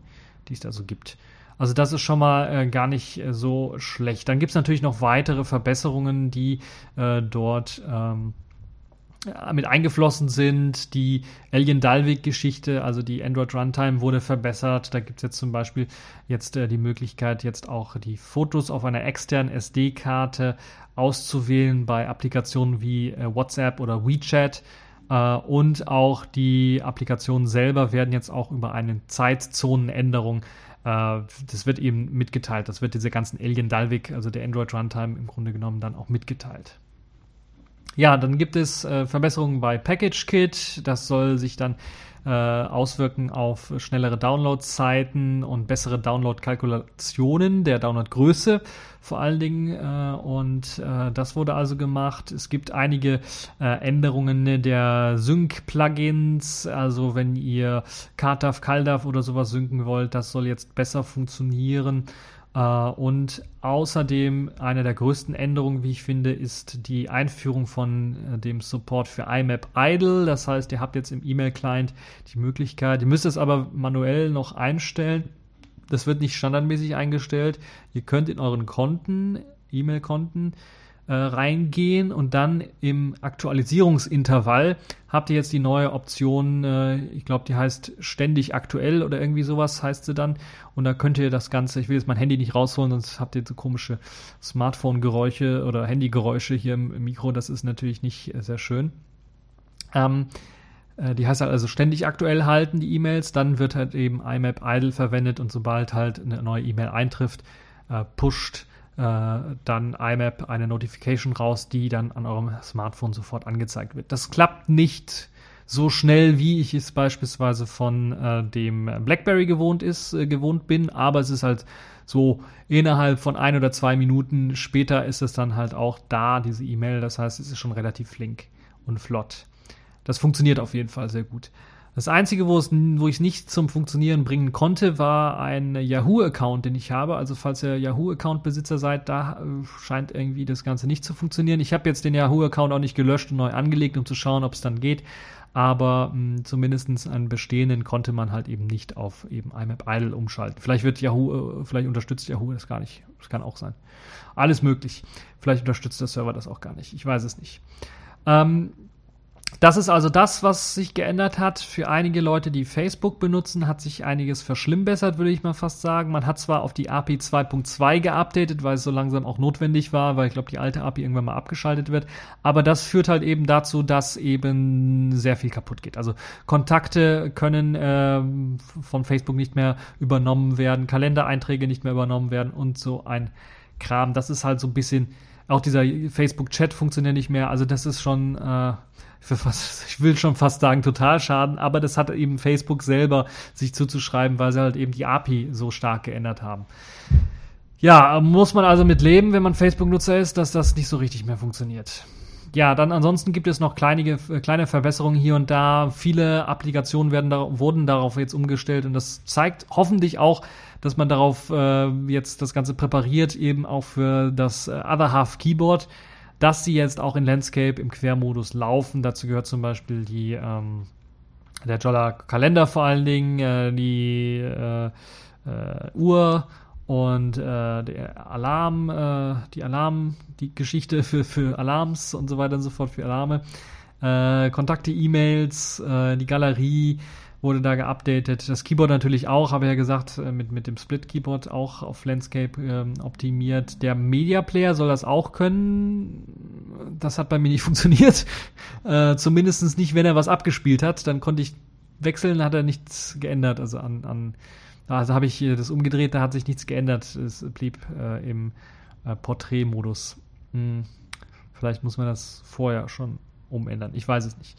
die es da so gibt. Also das ist schon mal äh, gar nicht äh, so schlecht. Dann gibt es natürlich noch weitere Verbesserungen, die äh, dort ähm, mit eingeflossen sind. Die Alien Dalvik-Geschichte, also die Android Runtime wurde verbessert. Da gibt es jetzt zum Beispiel jetzt äh, die Möglichkeit, jetzt auch die Fotos auf einer externen SD-Karte auszuwählen bei Applikationen wie äh, WhatsApp oder WeChat. Uh, und auch die Applikationen selber werden jetzt auch über eine Zeitzonenänderung uh, das wird eben mitgeteilt. Das wird diese ganzen Alien Dalvik, also der Android Runtime im Grunde genommen dann auch mitgeteilt. Ja, dann gibt es äh, Verbesserungen bei Package Kit. Das soll sich dann äh, auswirken auf schnellere Downloadzeiten und bessere Download-Kalkulationen der Downloadgröße vor allen Dingen. Äh, und äh, das wurde also gemacht. Es gibt einige äh, Änderungen der Sync-Plugins. Also wenn ihr KTAF, CalDAV oder sowas synken wollt, das soll jetzt besser funktionieren. Äh, und außerdem eine der größten Änderungen, wie ich finde, ist die Einführung von äh, dem Support für IMAP Idle. Das heißt, ihr habt jetzt im E-Mail-Client die Möglichkeit, ihr müsst es aber manuell noch einstellen. Das wird nicht standardmäßig eingestellt. Ihr könnt in euren Konten, E-Mail-Konten, äh, reingehen und dann im Aktualisierungsintervall habt ihr jetzt die neue Option, äh, ich glaube, die heißt ständig aktuell oder irgendwie sowas heißt sie dann. Und da könnt ihr das Ganze, ich will jetzt mein Handy nicht rausholen, sonst habt ihr so komische Smartphone-Geräusche oder Handy-Geräusche hier im, Mikro. Das ist natürlich nicht äh, sehr schön. Ähm, äh, die heißt halt also ständig aktuell halten, die E-Mails. Dann wird halt eben IMAP Idle verwendet und sobald halt eine neue E-Mail eintrifft, äh, pusht dann IMAP eine Notification raus, die dann an eurem Smartphone sofort angezeigt wird. Das klappt nicht so schnell, wie ich es beispielsweise von äh, dem BlackBerry gewohnt ist, äh, gewohnt bin, aber es ist halt so innerhalb von ein oder zwei Minuten später ist es dann halt auch da, diese E-Mail. Das heißt, es ist schon relativ flink und flott. Das funktioniert auf jeden Fall sehr gut. Das Einzige, wo, es, wo ich es nicht zum Funktionieren bringen konnte, war ein Yahoo-Account, den ich habe. Also falls ihr Yahoo-Account-Besitzer seid, da äh, scheint irgendwie das Ganze nicht zu funktionieren. Ich habe jetzt den Yahoo-Account auch nicht gelöscht und neu angelegt, um zu schauen, ob es dann geht. Aber mh, zumindest einen bestehenden konnte man halt eben nicht auf eben IMAP Idle umschalten. Vielleicht wird Yahoo, äh, vielleicht unterstützt Yahoo das gar nicht. Das kann auch sein. Alles möglich. Vielleicht unterstützt der Server das auch gar nicht. Ich weiß es nicht. Ähm, Das ist also das, was sich geändert hat. Für einige Leute, die Facebook benutzen, hat sich einiges verschlimmbessert, würde ich mal fast sagen. Man hat zwar auf die API 2.2 geupdatet, weil es so langsam auch notwendig war, weil ich glaube, die alte API irgendwann mal abgeschaltet wird. Aber das führt halt eben dazu, dass eben sehr viel kaputt geht. Also Kontakte können äh, von Facebook nicht mehr übernommen werden, Kalendereinträge nicht mehr übernommen werden und so ein Kram. Das ist halt so ein bisschen, auch dieser Facebook-Chat funktioniert nicht mehr. Also das ist schon, äh, ich will schon fast sagen, total schaden, aber das hat eben Facebook selber sich zuzuschreiben, weil sie halt eben die API so stark geändert haben. Ja, muss man also mit leben, wenn man Facebook-Nutzer ist, dass das nicht so richtig mehr funktioniert. Ja, dann ansonsten gibt es noch kleinige, kleine Verbesserungen hier und da. Viele Applikationen werden da, wurden darauf jetzt umgestellt und das zeigt hoffentlich auch, dass man darauf äh, jetzt das Ganze präpariert, eben auch für das äh, Other Half Keyboard, dass sie jetzt auch in Landscape im Quermodus laufen. Dazu gehört zum Beispiel die ähm, der Jolla Kalender vor allen Dingen, äh, die äh, äh, Uhr und äh, der Alarm, äh, die Alarm, die Geschichte für, für Alarms und so weiter und so fort, für Alarme, äh, Kontakte, E-Mails, die Galerie, wurde da geupdatet. Das Keyboard natürlich auch, habe ich ja gesagt, äh, mit, mit dem Split-Keyboard auch auf Landscape ähm, optimiert. Der Media Player soll das auch können. Das hat bei mir nicht funktioniert. Äh, Zumindest nicht, wenn er was abgespielt hat. Dann konnte ich wechseln, hat er nichts geändert. Also an, an also habe ich das umgedreht, da hat sich nichts geändert. Es blieb äh, im äh, Porträtmodus. Hm. Vielleicht muss man das vorher schon umändern. Ich weiß es nicht.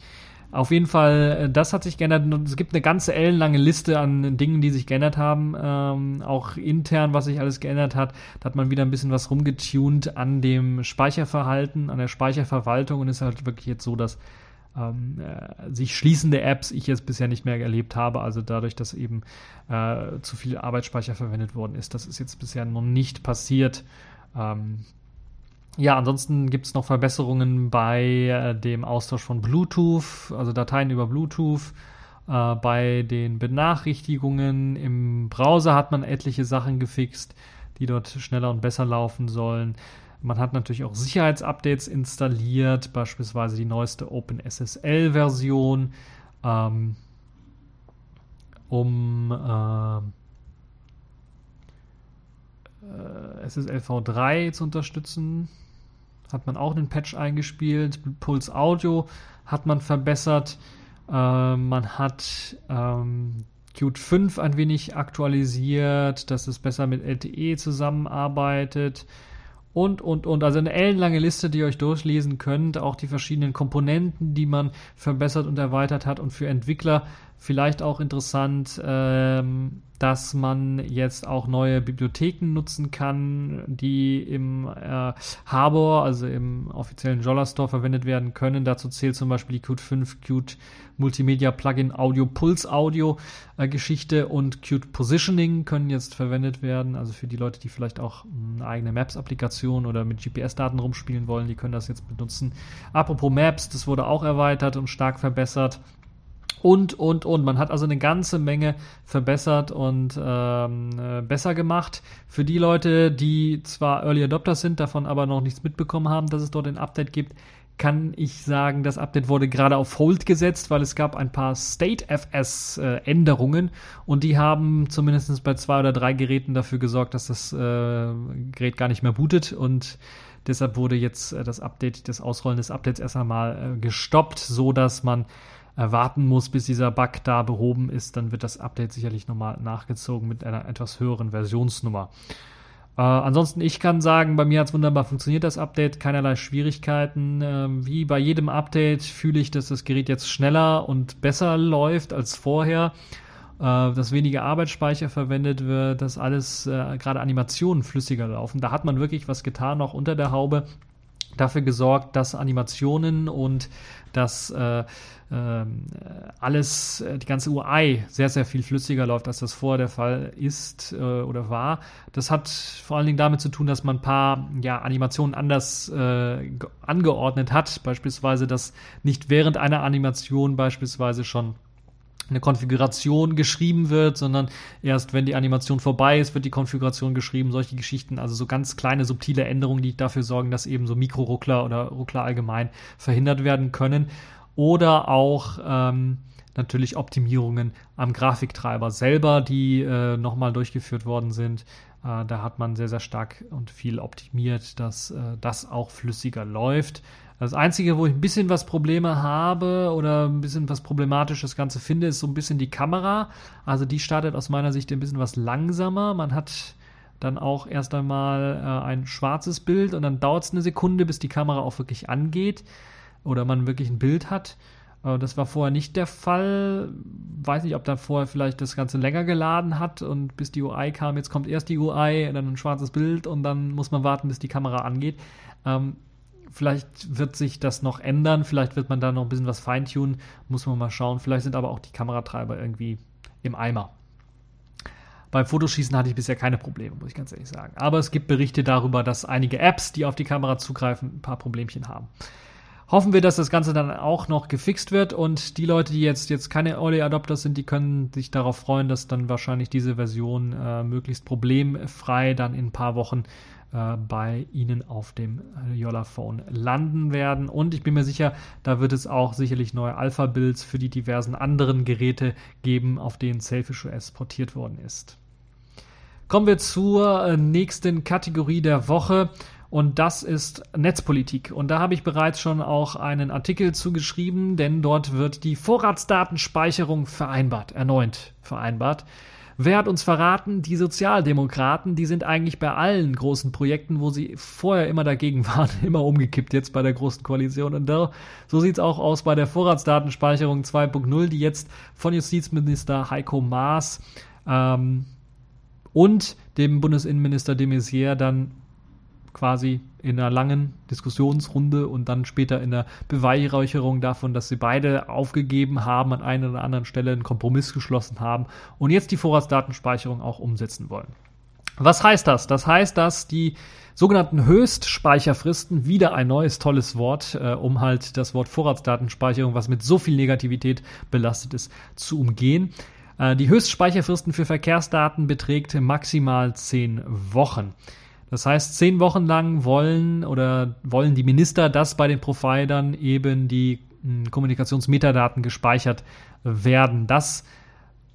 Auf jeden Fall, äh, das hat sich geändert es gibt eine ganze ellenlange Liste an Dingen, die sich geändert haben. Ähm, auch intern, was sich alles geändert hat. Da hat man wieder ein bisschen was rumgetunt an dem Speicherverhalten, an der Speicherverwaltung und es ist halt wirklich jetzt so, dass ähm, äh, sich schließende Apps ich jetzt bisher nicht mehr erlebt habe. Also dadurch, dass eben äh, zu viel Arbeitsspeicher verwendet worden ist. Das ist jetzt bisher noch nicht passiert. Ähm, ja, ansonsten gibt es noch Verbesserungen bei äh, dem Austausch von Bluetooth, also Dateien über Bluetooth. Äh, bei den Benachrichtigungen im Browser hat man etliche Sachen gefixt, die dort schneller und besser laufen sollen. Man hat natürlich auch Sicherheitsupdates installiert, beispielsweise die neueste OpenSSL-Version, ähm, um äh, äh SSL v3 zu unterstützen hat man auch einen Patch eingespielt. Pulse Audio hat man verbessert. Äh, man hat ähm, Qt 5 ein wenig aktualisiert, dass es besser mit LTE zusammenarbeitet. Und, und, und. Also eine ellenlange Liste, die ihr euch durchlesen könnt. Auch die verschiedenen Komponenten, die man verbessert und erweitert hat. Und für Entwickler vielleicht auch interessant, ähm, dass man jetzt auch neue Bibliotheken nutzen kann, die im äh, Harbor, also im offiziellen Jolla Store verwendet werden können. Dazu zählt zum Beispiel die Qt 5 Qt Multimedia Plugin Audio Pulse Audio äh, Geschichte und Qt Positioning können jetzt verwendet werden. Also für die Leute, die vielleicht auch eine eigene Maps-Applikation oder mit GPS-Daten rumspielen wollen, die können das jetzt benutzen. Apropos Maps, das wurde auch erweitert und stark verbessert und, und, und. Man hat also eine ganze Menge verbessert und ähm, äh, besser gemacht. Für die Leute, die zwar Early Adopters sind, davon aber noch nichts mitbekommen haben, dass es dort ein Update gibt, kann ich sagen, das Update wurde gerade auf Hold gesetzt, weil es gab ein paar State-FS-Änderungen äh, und die haben zumindest bei zwei oder drei Geräten dafür gesorgt, dass das äh, Gerät gar nicht mehr bootet und deshalb wurde jetzt äh, das Update, das Ausrollen des Updates erst einmal äh, gestoppt, so dass man warten muss, bis dieser Bug da behoben ist, dann wird das Update sicherlich nochmal nachgezogen mit einer etwas höheren Versionsnummer. Äh, ansonsten, ich kann sagen, bei mir hat es wunderbar funktioniert, das Update, keinerlei Schwierigkeiten. Äh, wie bei jedem Update fühle ich, dass das Gerät jetzt schneller und besser läuft als vorher, äh, dass weniger Arbeitsspeicher verwendet wird, dass alles, äh, gerade Animationen flüssiger laufen. Da hat man wirklich was getan, auch unter der Haube dafür gesorgt, dass Animationen und dass äh, äh, alles, die ganze UI sehr, sehr viel flüssiger läuft, als das vorher der Fall ist äh, oder war. Das hat vor allen Dingen damit zu tun, dass man ein paar ja, Animationen anders äh, angeordnet hat. Beispielsweise, dass nicht während einer Animation beispielsweise schon eine Konfiguration geschrieben wird, sondern erst wenn die Animation vorbei ist, wird die Konfiguration geschrieben. Solche Geschichten, also so ganz kleine subtile Änderungen, die dafür sorgen, dass eben so Mikroruckler oder Ruckler allgemein verhindert werden können. oder auch ähm, natürlich Optimierungen am Grafiktreiber selber, die äh, nochmal durchgeführt worden sind. Äh, da hat man sehr, sehr stark und viel optimiert, dass äh, das auch flüssiger läuft. Das Einzige, wo ich ein bisschen was Probleme habe oder ein bisschen was problematisch das Ganze finde, ist so ein bisschen die Kamera. Also die startet aus meiner Sicht ein bisschen was langsamer. Man hat dann auch erst einmal äh, ein schwarzes Bild und dann dauert es eine Sekunde, bis die Kamera auch wirklich angeht oder man wirklich ein Bild hat. Äh, das war vorher nicht der Fall. Weiß nicht, ob da vorher vielleicht das Ganze länger geladen hat und bis die UI kam. Jetzt kommt erst die UI, dann ein schwarzes Bild und dann muss man warten, bis die Kamera angeht. Ähm, vielleicht wird sich das noch ändern. Vielleicht wird man da noch ein bisschen was feintunen. Muss man mal schauen. Vielleicht sind aber auch die Kameratreiber irgendwie im Eimer. Beim Fotoschießen hatte ich bisher keine Probleme, muss ich ganz ehrlich sagen. Aber es gibt Berichte darüber, dass einige Apps, die auf die Kamera zugreifen, ein paar Problemchen haben hoffen wir, dass das Ganze dann auch noch gefixt wird und die Leute, die jetzt, jetzt keine Early Adopters sind, die können sich darauf freuen, dass dann wahrscheinlich diese Version äh, möglichst problemfrei dann in ein paar Wochen äh, bei Ihnen auf dem Yolla-Phone landen werden. Und ich bin mir sicher, da wird es auch sicherlich neue Alpha-Builds für die diversen anderen Geräte geben, auf denen Selfish OS portiert worden ist. Kommen wir zur äh, nächsten Kategorie der Woche und das ist Netzpolitik. Und da habe ich bereits schon auch einen Artikel zugeschrieben, denn dort wird die Vorratsdatenspeicherung vereinbart, erneut vereinbart. Wer hat uns verraten? Die Sozialdemokraten, die sind eigentlich bei allen großen Projekten, wo sie vorher immer dagegen waren, immer umgekippt jetzt bei der großen Koalition. Und da, so sieht es auch aus bei der Vorratsdatenspeicherung 2.0, die jetzt von Justizminister Heiko Maas ähm, und dem Bundesinnenminister de Maizière dann quasi in einer langen Diskussionsrunde und dann später in der Beweihräucherung davon, dass sie beide aufgegeben haben, an einer oder anderen Stelle einen Kompromiss geschlossen haben und jetzt die Vorratsdatenspeicherung auch umsetzen wollen. Was heißt das? Das heißt, dass die sogenannten Höchstspeicherfristen, wieder ein neues tolles Wort, äh, um halt das Wort Vorratsdatenspeicherung, was mit so viel Negativität belastet ist, zu umgehen. Äh, die Höchstspeicherfristen für Verkehrsdaten beträgt maximal zehn Wochen. Das heißt, zehn Wochen lang wollen oder wollen die Minister, dass bei den Providern eben die hm, Kommunikationsmetadaten gespeichert werden. Das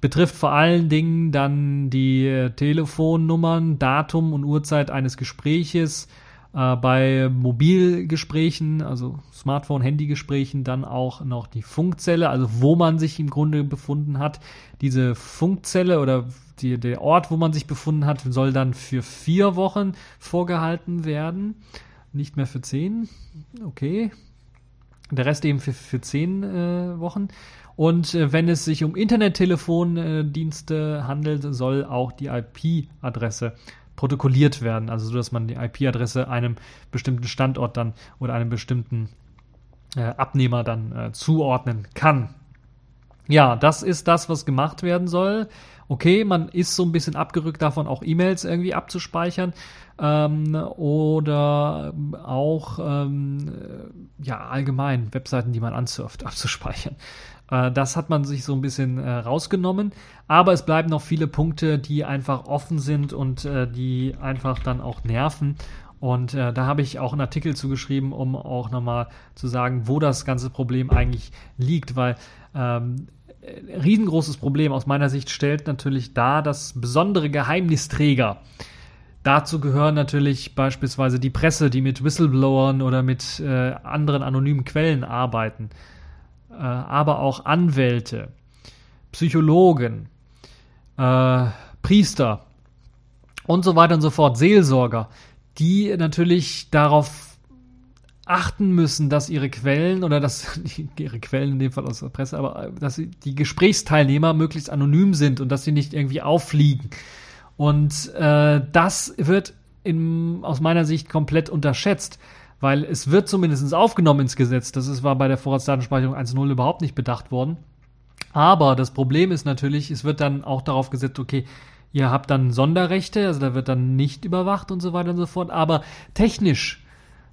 betrifft vor allen Dingen dann die äh, Telefonnummern, Datum und Uhrzeit eines Gespräches, äh, bei Mobilgesprächen, also Smartphone, Handygesprächen, dann auch noch die Funkzelle, also wo man sich im Grunde befunden hat. Diese Funkzelle oder die, der Ort, wo man sich befunden hat, soll dann für vier Wochen vorgehalten werden. Nicht mehr für zehn. Okay. Der Rest eben für, für zehn äh, Wochen. Und äh, wenn es sich um Internettelefondienste handelt, soll auch die IP-Adresse protokolliert werden, also so, dass man die IP-Adresse einem bestimmten Standort dann oder einem bestimmten äh, Abnehmer dann äh, zuordnen kann. Ja, das ist das, was gemacht werden soll. Okay, man ist so ein bisschen abgerückt davon, auch E-Mails irgendwie abzuspeichern ähm, oder auch ähm, ja allgemein Webseiten, die man ansurft, abzuspeichern. Äh, das hat man sich so ein bisschen äh, rausgenommen, aber es bleiben noch viele Punkte, die einfach offen sind und äh, die einfach dann auch nerven. Und äh, da habe ich auch einen Artikel zugeschrieben, um auch nochmal zu sagen, wo das ganze Problem eigentlich liegt, weil ähm, äh, riesengroßes Problem aus meiner Sicht stellt natürlich dar, dass besondere Geheimnisträger, dazu gehören natürlich beispielsweise die Presse, die mit Whistleblowern oder mit äh, anderen anonymen Quellen arbeiten, aber auch Anwälte, Psychologen, äh, Priester und so weiter und so fort, Seelsorger, die natürlich darauf achten müssen, dass ihre Quellen oder dass ihre Quellen in dem Fall aus der Presse, aber äh, dass die Gesprächsteilnehmer möglichst anonym sind und dass sie nicht irgendwie auffliegen. Und äh, das wird in, aus meiner Sicht komplett unterschätzt, weil es wird zumindest aufgenommen ins Gesetz. Das ist, war bei der Vorratsdatenspeicherung 1.0 überhaupt nicht bedacht worden. Aber das Problem ist natürlich, es wird dann auch darauf gesetzt, okay, ihr habt dann Sonderrechte, also da wird dann nicht überwacht und so weiter und so fort. Aber technisch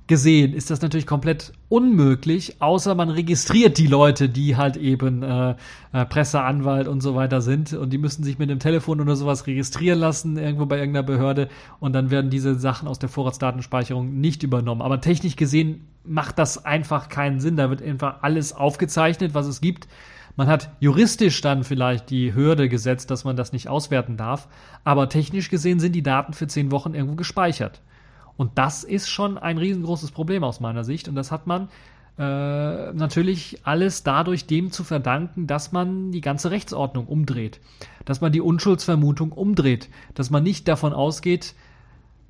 gesehen ist das natürlich komplett unmöglich, außer man registriert die Leute, die halt eben äh, äh, Presseanwalt und so weiter sind und die müssen sich mit dem Telefon oder sowas registrieren lassen irgendwo bei irgendeiner Behörde und dann werden diese Sachen aus der Vorratsdatenspeicherung nicht übernommen. Aber technisch gesehen macht das einfach keinen Sinn. Da wird einfach alles aufgezeichnet, was es gibt. Man hat juristisch dann vielleicht die Hürde gesetzt, dass man das nicht auswerten darf, aber technisch gesehen sind die Daten für zehn Wochen irgendwo gespeichert. Und das ist schon ein riesengroßes Problem aus meiner Sicht. Und das hat man äh, natürlich alles dadurch dem zu verdanken, dass man die ganze Rechtsordnung umdreht. Dass man die Unschuldsvermutung umdreht. Dass man nicht davon ausgeht,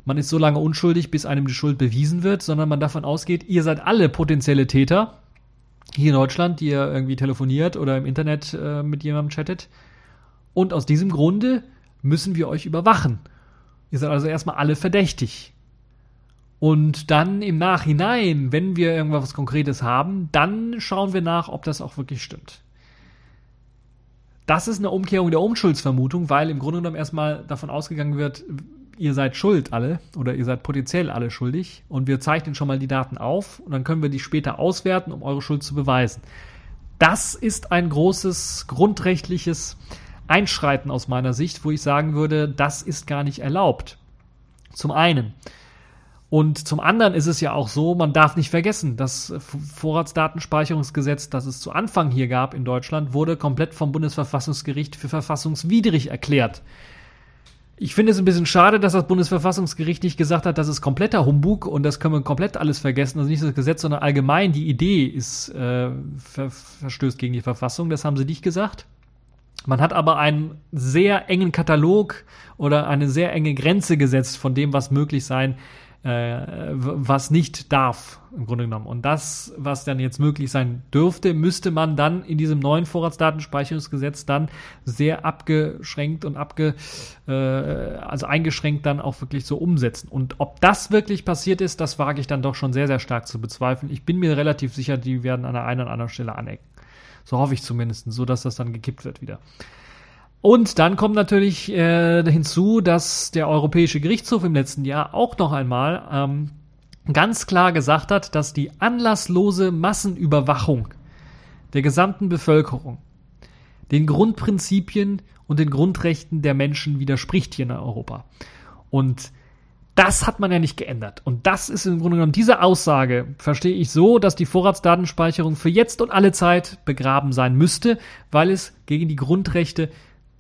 man ist so lange unschuldig, bis einem die Schuld bewiesen wird, sondern man davon ausgeht, ihr seid alle potenzielle Täter hier in Deutschland, die ihr irgendwie telefoniert oder im Internet äh, mit jemandem chattet. Und aus diesem Grunde müssen wir euch überwachen. Ihr seid also erstmal alle verdächtig. Und dann im Nachhinein, wenn wir irgendwas Konkretes haben, dann schauen wir nach, ob das auch wirklich stimmt. Das ist eine Umkehrung der Unschuldsvermutung, weil im Grunde genommen erstmal davon ausgegangen wird, ihr seid schuld alle oder ihr seid potenziell alle schuldig und wir zeichnen schon mal die Daten auf und dann können wir die später auswerten, um eure Schuld zu beweisen. Das ist ein großes grundrechtliches Einschreiten aus meiner Sicht, wo ich sagen würde, das ist gar nicht erlaubt. Zum einen. Und zum anderen ist es ja auch so, man darf nicht vergessen, das Vorratsdatenspeicherungsgesetz, das es zu Anfang hier gab in Deutschland, wurde komplett vom Bundesverfassungsgericht für verfassungswidrig erklärt. Ich finde es ein bisschen schade, dass das Bundesverfassungsgericht nicht gesagt hat, das ist kompletter Humbug und das können wir komplett alles vergessen. Also nicht das Gesetz, sondern allgemein die Idee ist äh, ver verstößt gegen die Verfassung. Das haben sie nicht gesagt. Man hat aber einen sehr engen Katalog oder eine sehr enge Grenze gesetzt von dem, was möglich sein äh, was nicht darf, im Grunde genommen. Und das, was dann jetzt möglich sein dürfte, müsste man dann in diesem neuen Vorratsdatenspeicherungsgesetz dann sehr abgeschränkt und abge, äh, also eingeschränkt dann auch wirklich so umsetzen. Und ob das wirklich passiert ist, das wage ich dann doch schon sehr, sehr stark zu bezweifeln. Ich bin mir relativ sicher, die werden an der einen oder anderen Stelle anecken. So hoffe ich zumindest, so dass das dann gekippt wird wieder. Und dann kommt natürlich äh, hinzu, dass der Europäische Gerichtshof im letzten Jahr auch noch einmal ähm, ganz klar gesagt hat, dass die anlasslose Massenüberwachung der gesamten Bevölkerung den Grundprinzipien und den Grundrechten der Menschen widerspricht hier in Europa. Und das hat man ja nicht geändert. Und das ist im Grunde genommen diese Aussage, verstehe ich so, dass die Vorratsdatenspeicherung für jetzt und alle Zeit begraben sein müsste, weil es gegen die Grundrechte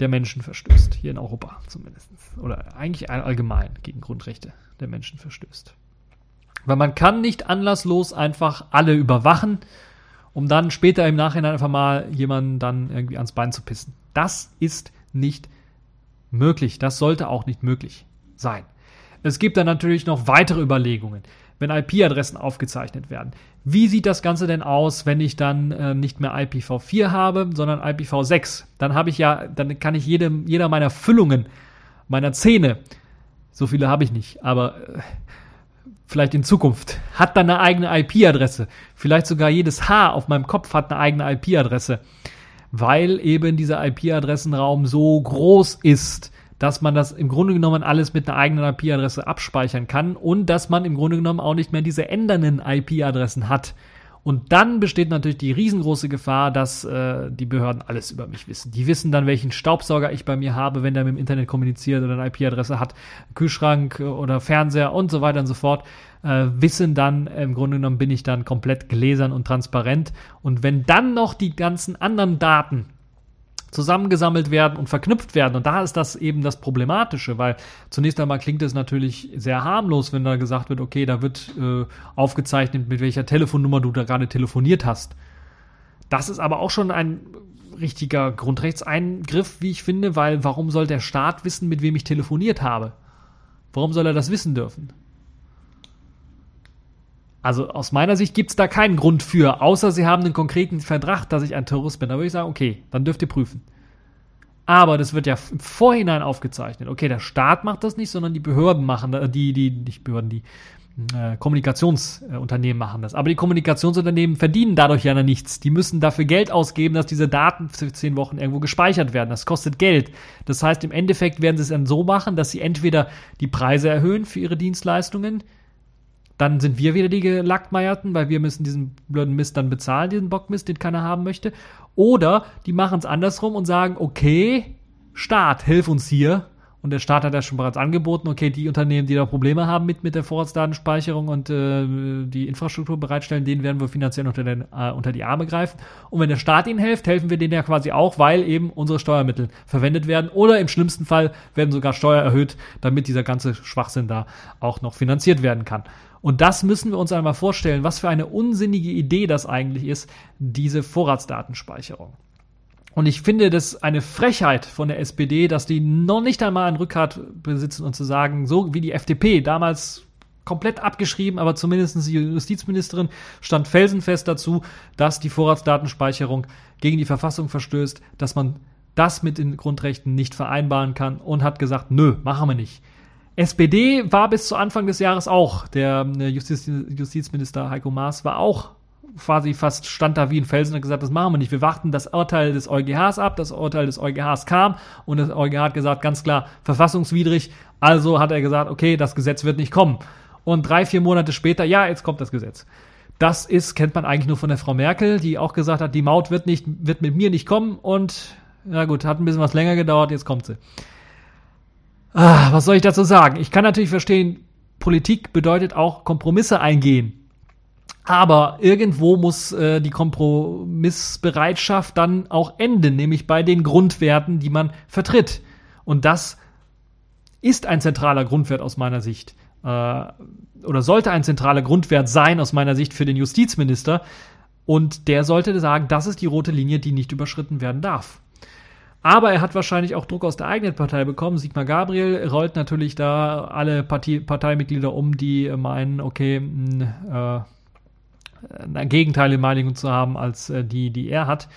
der Menschen verstößt. Hier in Europa zumindest. Oder eigentlich allgemein gegen Grundrechte der Menschen verstößt. Weil man kann nicht anlasslos einfach alle überwachen, um dann später im Nachhinein einfach mal jemanden dann irgendwie ans Bein zu pissen. Das ist nicht möglich. Das sollte auch nicht möglich sein. Es gibt dann natürlich noch weitere Überlegungen wenn IP-Adressen aufgezeichnet werden. Wie sieht das Ganze denn aus, wenn ich dann äh, nicht mehr IPv4 habe, sondern IPv6? Dann habe ich ja, dann kann ich jede, jeder meiner Füllungen, meiner Zähne, so viele habe ich nicht, aber äh, vielleicht in Zukunft, hat dann eine eigene IP-Adresse. Vielleicht sogar jedes Haar auf meinem Kopf hat eine eigene IP-Adresse, weil eben dieser IP-Adressenraum so groß ist, dass man das im Grunde genommen alles mit einer eigenen IP-Adresse abspeichern kann und dass man im Grunde genommen auch nicht mehr diese ändernden IP-Adressen hat. Und dann besteht natürlich die riesengroße Gefahr, dass äh, die Behörden alles über mich wissen. Die wissen dann, welchen Staubsauger ich bei mir habe, wenn der mit dem Internet kommuniziert oder eine IP-Adresse hat, Kühlschrank oder Fernseher und so weiter und so fort. Äh, wissen dann, im Grunde genommen bin ich dann komplett gläsern und transparent. Und wenn dann noch die ganzen anderen Daten zusammengesammelt werden und verknüpft werden. Und da ist das eben das Problematische, weil zunächst einmal klingt es natürlich sehr harmlos, wenn da gesagt wird, okay, da wird äh, aufgezeichnet, mit welcher Telefonnummer du da gerade telefoniert hast. Das ist aber auch schon ein richtiger Grundrechtseingriff, wie ich finde, weil warum soll der Staat wissen, mit wem ich telefoniert habe? Warum soll er das wissen dürfen? Also aus meiner Sicht gibt es da keinen Grund für, außer sie haben einen konkreten Verdacht, dass ich ein Terrorist bin. Da würde ich sagen, okay, dann dürft ihr prüfen. Aber das wird ja im Vorhinein aufgezeichnet. Okay, der Staat macht das nicht, sondern die Behörden machen, das, die, die, nicht Behörden, die äh, Kommunikationsunternehmen machen das. Aber die Kommunikationsunternehmen verdienen dadurch ja nichts. Die müssen dafür Geld ausgeben, dass diese Daten für zehn Wochen irgendwo gespeichert werden. Das kostet Geld. Das heißt, im Endeffekt werden sie es dann so machen, dass sie entweder die Preise erhöhen für ihre Dienstleistungen, dann sind wir wieder die Gelackmeierten, weil wir müssen diesen blöden Mist dann bezahlen, diesen Bockmist, den keiner haben möchte. Oder die machen es andersrum und sagen, okay, Staat, hilf uns hier und der Staat hat ja schon bereits angeboten, okay, die Unternehmen, die da Probleme haben mit, mit der Vorratsdatenspeicherung und äh, die Infrastruktur bereitstellen, denen werden wir finanziell unter, den, äh, unter die Arme greifen. Und wenn der Staat ihnen hilft, helfen wir denen ja quasi auch, weil eben unsere Steuermittel verwendet werden. Oder im schlimmsten Fall werden sogar Steuer erhöht, damit dieser ganze Schwachsinn da auch noch finanziert werden kann. Und das müssen wir uns einmal vorstellen, was für eine unsinnige Idee das eigentlich ist, diese Vorratsdatenspeicherung. Und ich finde das eine Frechheit von der SPD, dass die noch nicht einmal ein Rückgrat besitzen und zu sagen, so wie die FDP damals komplett abgeschrieben, aber zumindest die Justizministerin stand felsenfest dazu, dass die Vorratsdatenspeicherung gegen die Verfassung verstößt, dass man das mit den Grundrechten nicht vereinbaren kann und hat gesagt, nö, machen wir nicht. SPD war bis zu Anfang des Jahres auch, der äh, Justiz, Justizminister Heiko Maas war auch quasi fast stand da wie ein Felsen und hat gesagt, das machen wir nicht. Wir warten das Urteil des EuGHs ab. Das Urteil des EuGHs kam und das EuGH hat gesagt, ganz klar, verfassungswidrig. Also hat er gesagt, okay, das Gesetz wird nicht kommen. Und drei, vier Monate später, ja, jetzt kommt das Gesetz. Das ist, kennt man eigentlich nur von der Frau Merkel, die auch gesagt hat, die Maut wird nicht, wird mit mir nicht kommen und, na gut, hat ein bisschen was länger gedauert, jetzt kommt sie. Ah, was soll ich dazu sagen? Ich kann natürlich verstehen, Politik bedeutet auch Kompromisse eingehen. Aber irgendwo muss äh, die Kompromissbereitschaft dann auch enden, nämlich bei den Grundwerten, die man vertritt. Und das ist ein zentraler Grundwert aus meiner Sicht. Äh, oder sollte ein zentraler Grundwert sein aus meiner Sicht für den Justizminister. Und der sollte sagen, das ist die rote Linie, die nicht überschritten werden darf. Aber er hat wahrscheinlich auch Druck aus der eigenen Partei bekommen. Sigmar Gabriel rollt natürlich da alle Partie, Parteimitglieder um, die meinen, okay, mh, äh, eine gegenteilige Meinung zu haben als äh, die, die er hat.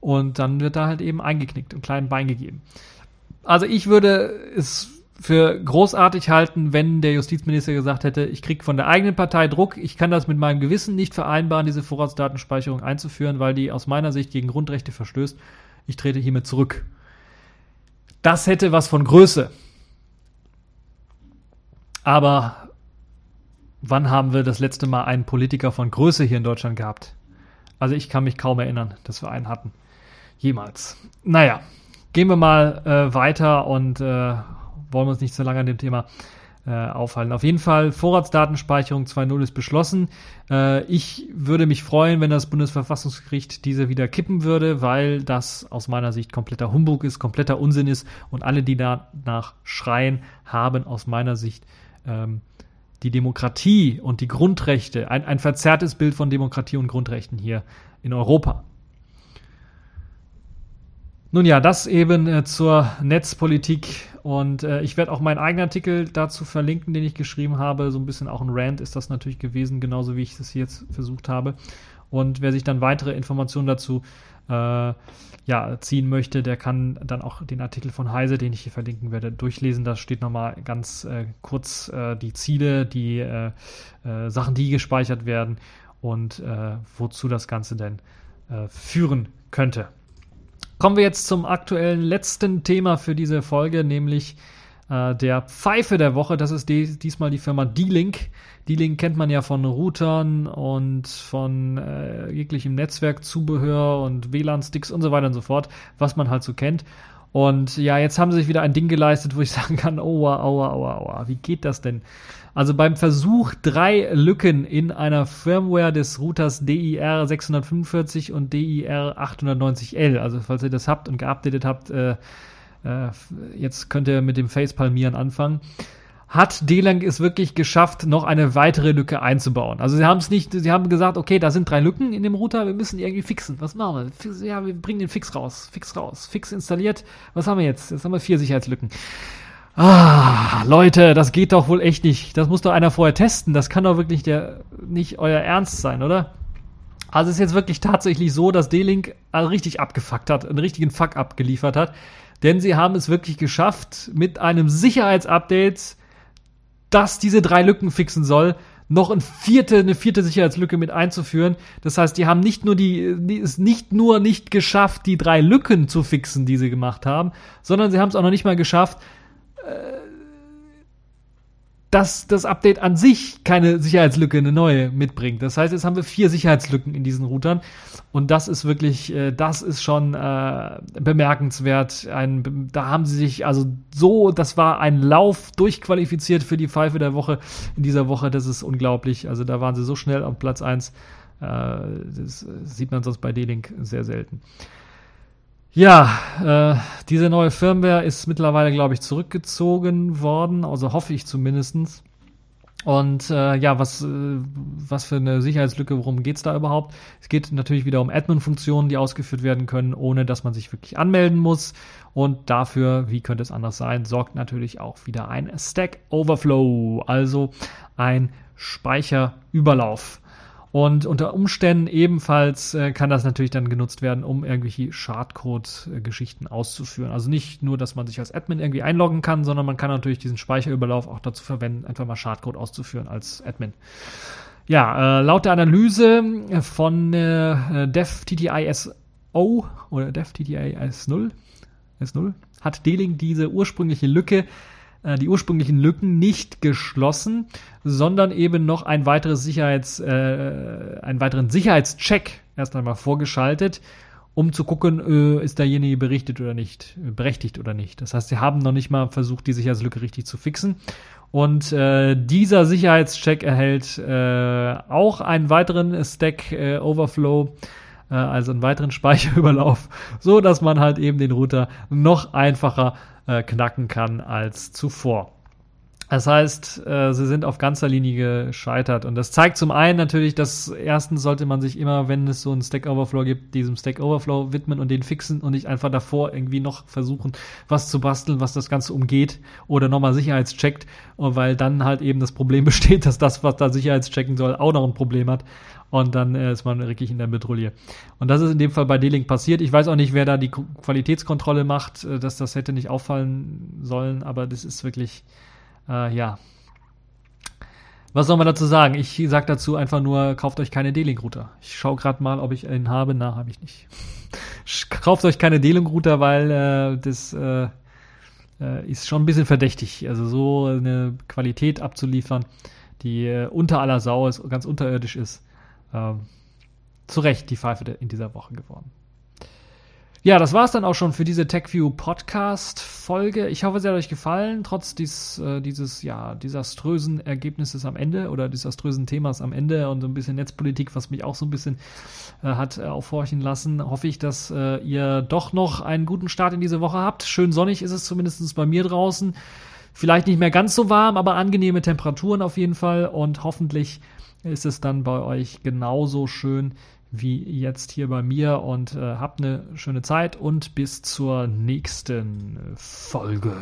Und dann wird da halt eben eingeknickt und kleinen Bein gegeben. Also ich würde es für großartig halten, wenn der Justizminister gesagt hätte, ich kriege von der eigenen Partei Druck, ich kann das mit meinem Gewissen nicht vereinbaren, diese Vorratsdatenspeicherung einzuführen, weil die aus meiner Sicht gegen Grundrechte verstößt. Ich trete hiermit zurück. Das hätte was von Größe. Aber wann haben wir das letzte Mal einen Politiker von Größe hier in Deutschland gehabt? Also ich kann mich kaum erinnern, dass wir einen hatten. Jemals. Naja, gehen wir mal äh, weiter und äh, wollen uns nicht so lange an dem Thema äh, aufhalten. Auf jeden Fall, Vorratsdatenspeicherung 2.0 ist beschlossen. Äh, ich würde mich freuen, wenn das Bundesverfassungsgericht diese wieder kippen würde, weil das aus meiner Sicht kompletter Humbug ist, kompletter Unsinn ist und alle, die danach schreien, haben aus meiner Sicht ähm, die Demokratie und die Grundrechte, ein, ein verzerrtes Bild von Demokratie und Grundrechten hier in Europa. Nun ja, das eben äh, zur Netzpolitik und äh, ich werde auch meinen eigenen Artikel dazu verlinken, den ich geschrieben habe. So ein bisschen auch ein Rant ist das natürlich gewesen, genauso wie ich es jetzt versucht habe. Und wer sich dann weitere Informationen dazu äh, ja, ziehen möchte, der kann dann auch den Artikel von Heise, den ich hier verlinken werde, durchlesen. Da steht nochmal ganz äh, kurz äh, die Ziele, die äh, äh, Sachen, die gespeichert werden und äh, wozu das Ganze denn führen könnte. Kommen wir jetzt zum aktuellen letzten Thema für diese Folge, nämlich äh, der Pfeife der Woche. Das ist die, diesmal die Firma D-Link. D-Link kennt man ja von Routern und von äh, jeglichem Netzwerkzubehör und WLAN-Sticks und so weiter und so fort, was man halt so kennt. Und ja, jetzt haben sie sich wieder ein Ding geleistet, wo ich sagen kann, aua, aua, aua, aua, wie geht das denn? Also beim Versuch, drei Lücken in einer Firmware des Routers DIR 645 und DIR 890L, also falls ihr das habt und geupdatet habt, äh, äh, jetzt könnt ihr mit dem Facepalmieren anfangen, hat D-Lang es wirklich geschafft, noch eine weitere Lücke einzubauen. Also sie haben es nicht, sie haben gesagt, okay, da sind drei Lücken in dem Router, wir müssen irgendwie fixen. Was machen wir? Ja, wir bringen den Fix raus, Fix raus, Fix installiert. Was haben wir jetzt? Jetzt haben wir vier Sicherheitslücken. Ah, Leute, das geht doch wohl echt nicht. Das muss doch einer vorher testen. Das kann doch wirklich der, nicht euer Ernst sein, oder? Also es ist jetzt wirklich tatsächlich so, dass D-Link richtig abgefuckt hat, einen richtigen Fuck abgeliefert hat denn sie haben es wirklich geschafft, mit einem Sicherheitsupdate, das diese drei Lücken fixen soll, noch ein vierte, eine vierte Sicherheitslücke mit einzuführen. Das heißt, die haben nicht nur die, die es nicht nur nicht geschafft, die drei Lücken zu fixen, die sie gemacht haben, sondern sie haben es auch noch nicht mal geschafft, äh, dass das Update an sich keine Sicherheitslücke, eine neue mitbringt. Das heißt, jetzt haben wir vier Sicherheitslücken in diesen Routern und das ist wirklich, äh, das ist schon äh, bemerkenswert. Ein, da haben sie sich also so, das war ein Lauf durchqualifiziert für die Pfeife der Woche in dieser Woche. Das ist unglaublich. Also da waren sie so schnell auf Platz eins. Äh, das sieht man sonst bei D-Link sehr selten. Ja, äh, diese neue Firmware ist mittlerweile, glaube ich, zurückgezogen worden, also hoffe ich zumindestens. Und äh, ja, was, äh, was für eine Sicherheitslücke, worum geht's da überhaupt? Es geht natürlich wieder um Admin-Funktionen, die ausgeführt werden können, ohne dass man sich wirklich anmelden muss. Und dafür, wie könnte es anders sein, sorgt natürlich auch wieder ein Stack Overflow, also ein Speicherüberlauf. Und unter Umständen ebenfalls äh, kann das natürlich dann genutzt werden, um irgendwelche Schadcode-Geschichten auszuführen. Also nicht nur, dass man sich als Admin irgendwie einloggen kann, sondern man kann natürlich diesen Speicherüberlauf auch dazu verwenden, einfach mal Schadcode auszuführen als Admin. Ja, äh, laut der Analyse von äh, DevTTISO oder DevTTIS0 S0 hat D-Link diese ursprüngliche Lücke die ursprünglichen Lücken nicht geschlossen, sondern eben noch ein weiteres Sicherheits, äh, einen weiteren Sicherheitscheck erst einmal vorgeschaltet, um zu gucken, äh, ist derjenige berichtet oder nicht, äh, berechtigt oder nicht. Das heißt, sie haben noch nicht mal versucht, die Sicherheitslücke richtig zu fixen. Und äh, dieser Sicherheitscheck erhält äh, auch einen weiteren Stack äh, Overflow, äh, also einen weiteren Speicherüberlauf, so dass man halt eben den Router noch einfacher äh, knacken kann als zuvor. Das heißt, äh, sie sind auf ganzer Linie gescheitert. Und das zeigt zum einen natürlich, dass erstens sollte man sich immer, wenn es so einen Stack Overflow gibt, diesem Stack Overflow widmen und den fixen und nicht einfach davor irgendwie noch versuchen, was zu basteln, was das Ganze umgeht oder nochmal sicherheitscheckt, weil dann halt eben das Problem besteht, dass das, was da sicherheitschecken soll, auch noch ein Problem hat und dann äh, ist man wirklich in der Betrouille. Und das ist in dem Fall bei D-Link passiert. Ich weiß auch nicht, wer da die Qualitätskontrolle macht, äh, dass das hätte nicht auffallen sollen, aber das ist wirklich, äh, ja. Was soll man dazu sagen? Ich sag dazu einfach nur, kauft euch keine D-Link-Router. Ich schaue gerade mal, ob ich einen habe. Na, habe ich nicht. kauft euch keine D-Link-Router, weil äh, das äh, äh, ist schon ein bisschen verdächtig. Also so eine Qualität abzuliefern, die unter aller Sau ist, ganz unterirdisch ist, ähm, zu Recht die Pfeife in dieser Woche geworden. Ja, das war es dann auch schon für diese TechView Podcast Folge. Ich hoffe, sie hat euch gefallen, trotz dies, äh, dieses ja desaströsen Ergebnisses am Ende oder desaströsen Themas am Ende und so ein bisschen Netzpolitik, was mich auch so ein bisschen äh, hat äh, aufhorchen lassen. Hoffe ich, dass äh, ihr doch noch einen guten Start in diese Woche habt. Schön sonnig ist es zumindest bei mir draußen. Vielleicht nicht mehr ganz so warm, aber angenehme Temperaturen auf jeden Fall und hoffentlich ist es dann bei euch genauso schön wie jetzt hier bei mir und äh, habt eine schöne Zeit und bis zur nächsten Folge.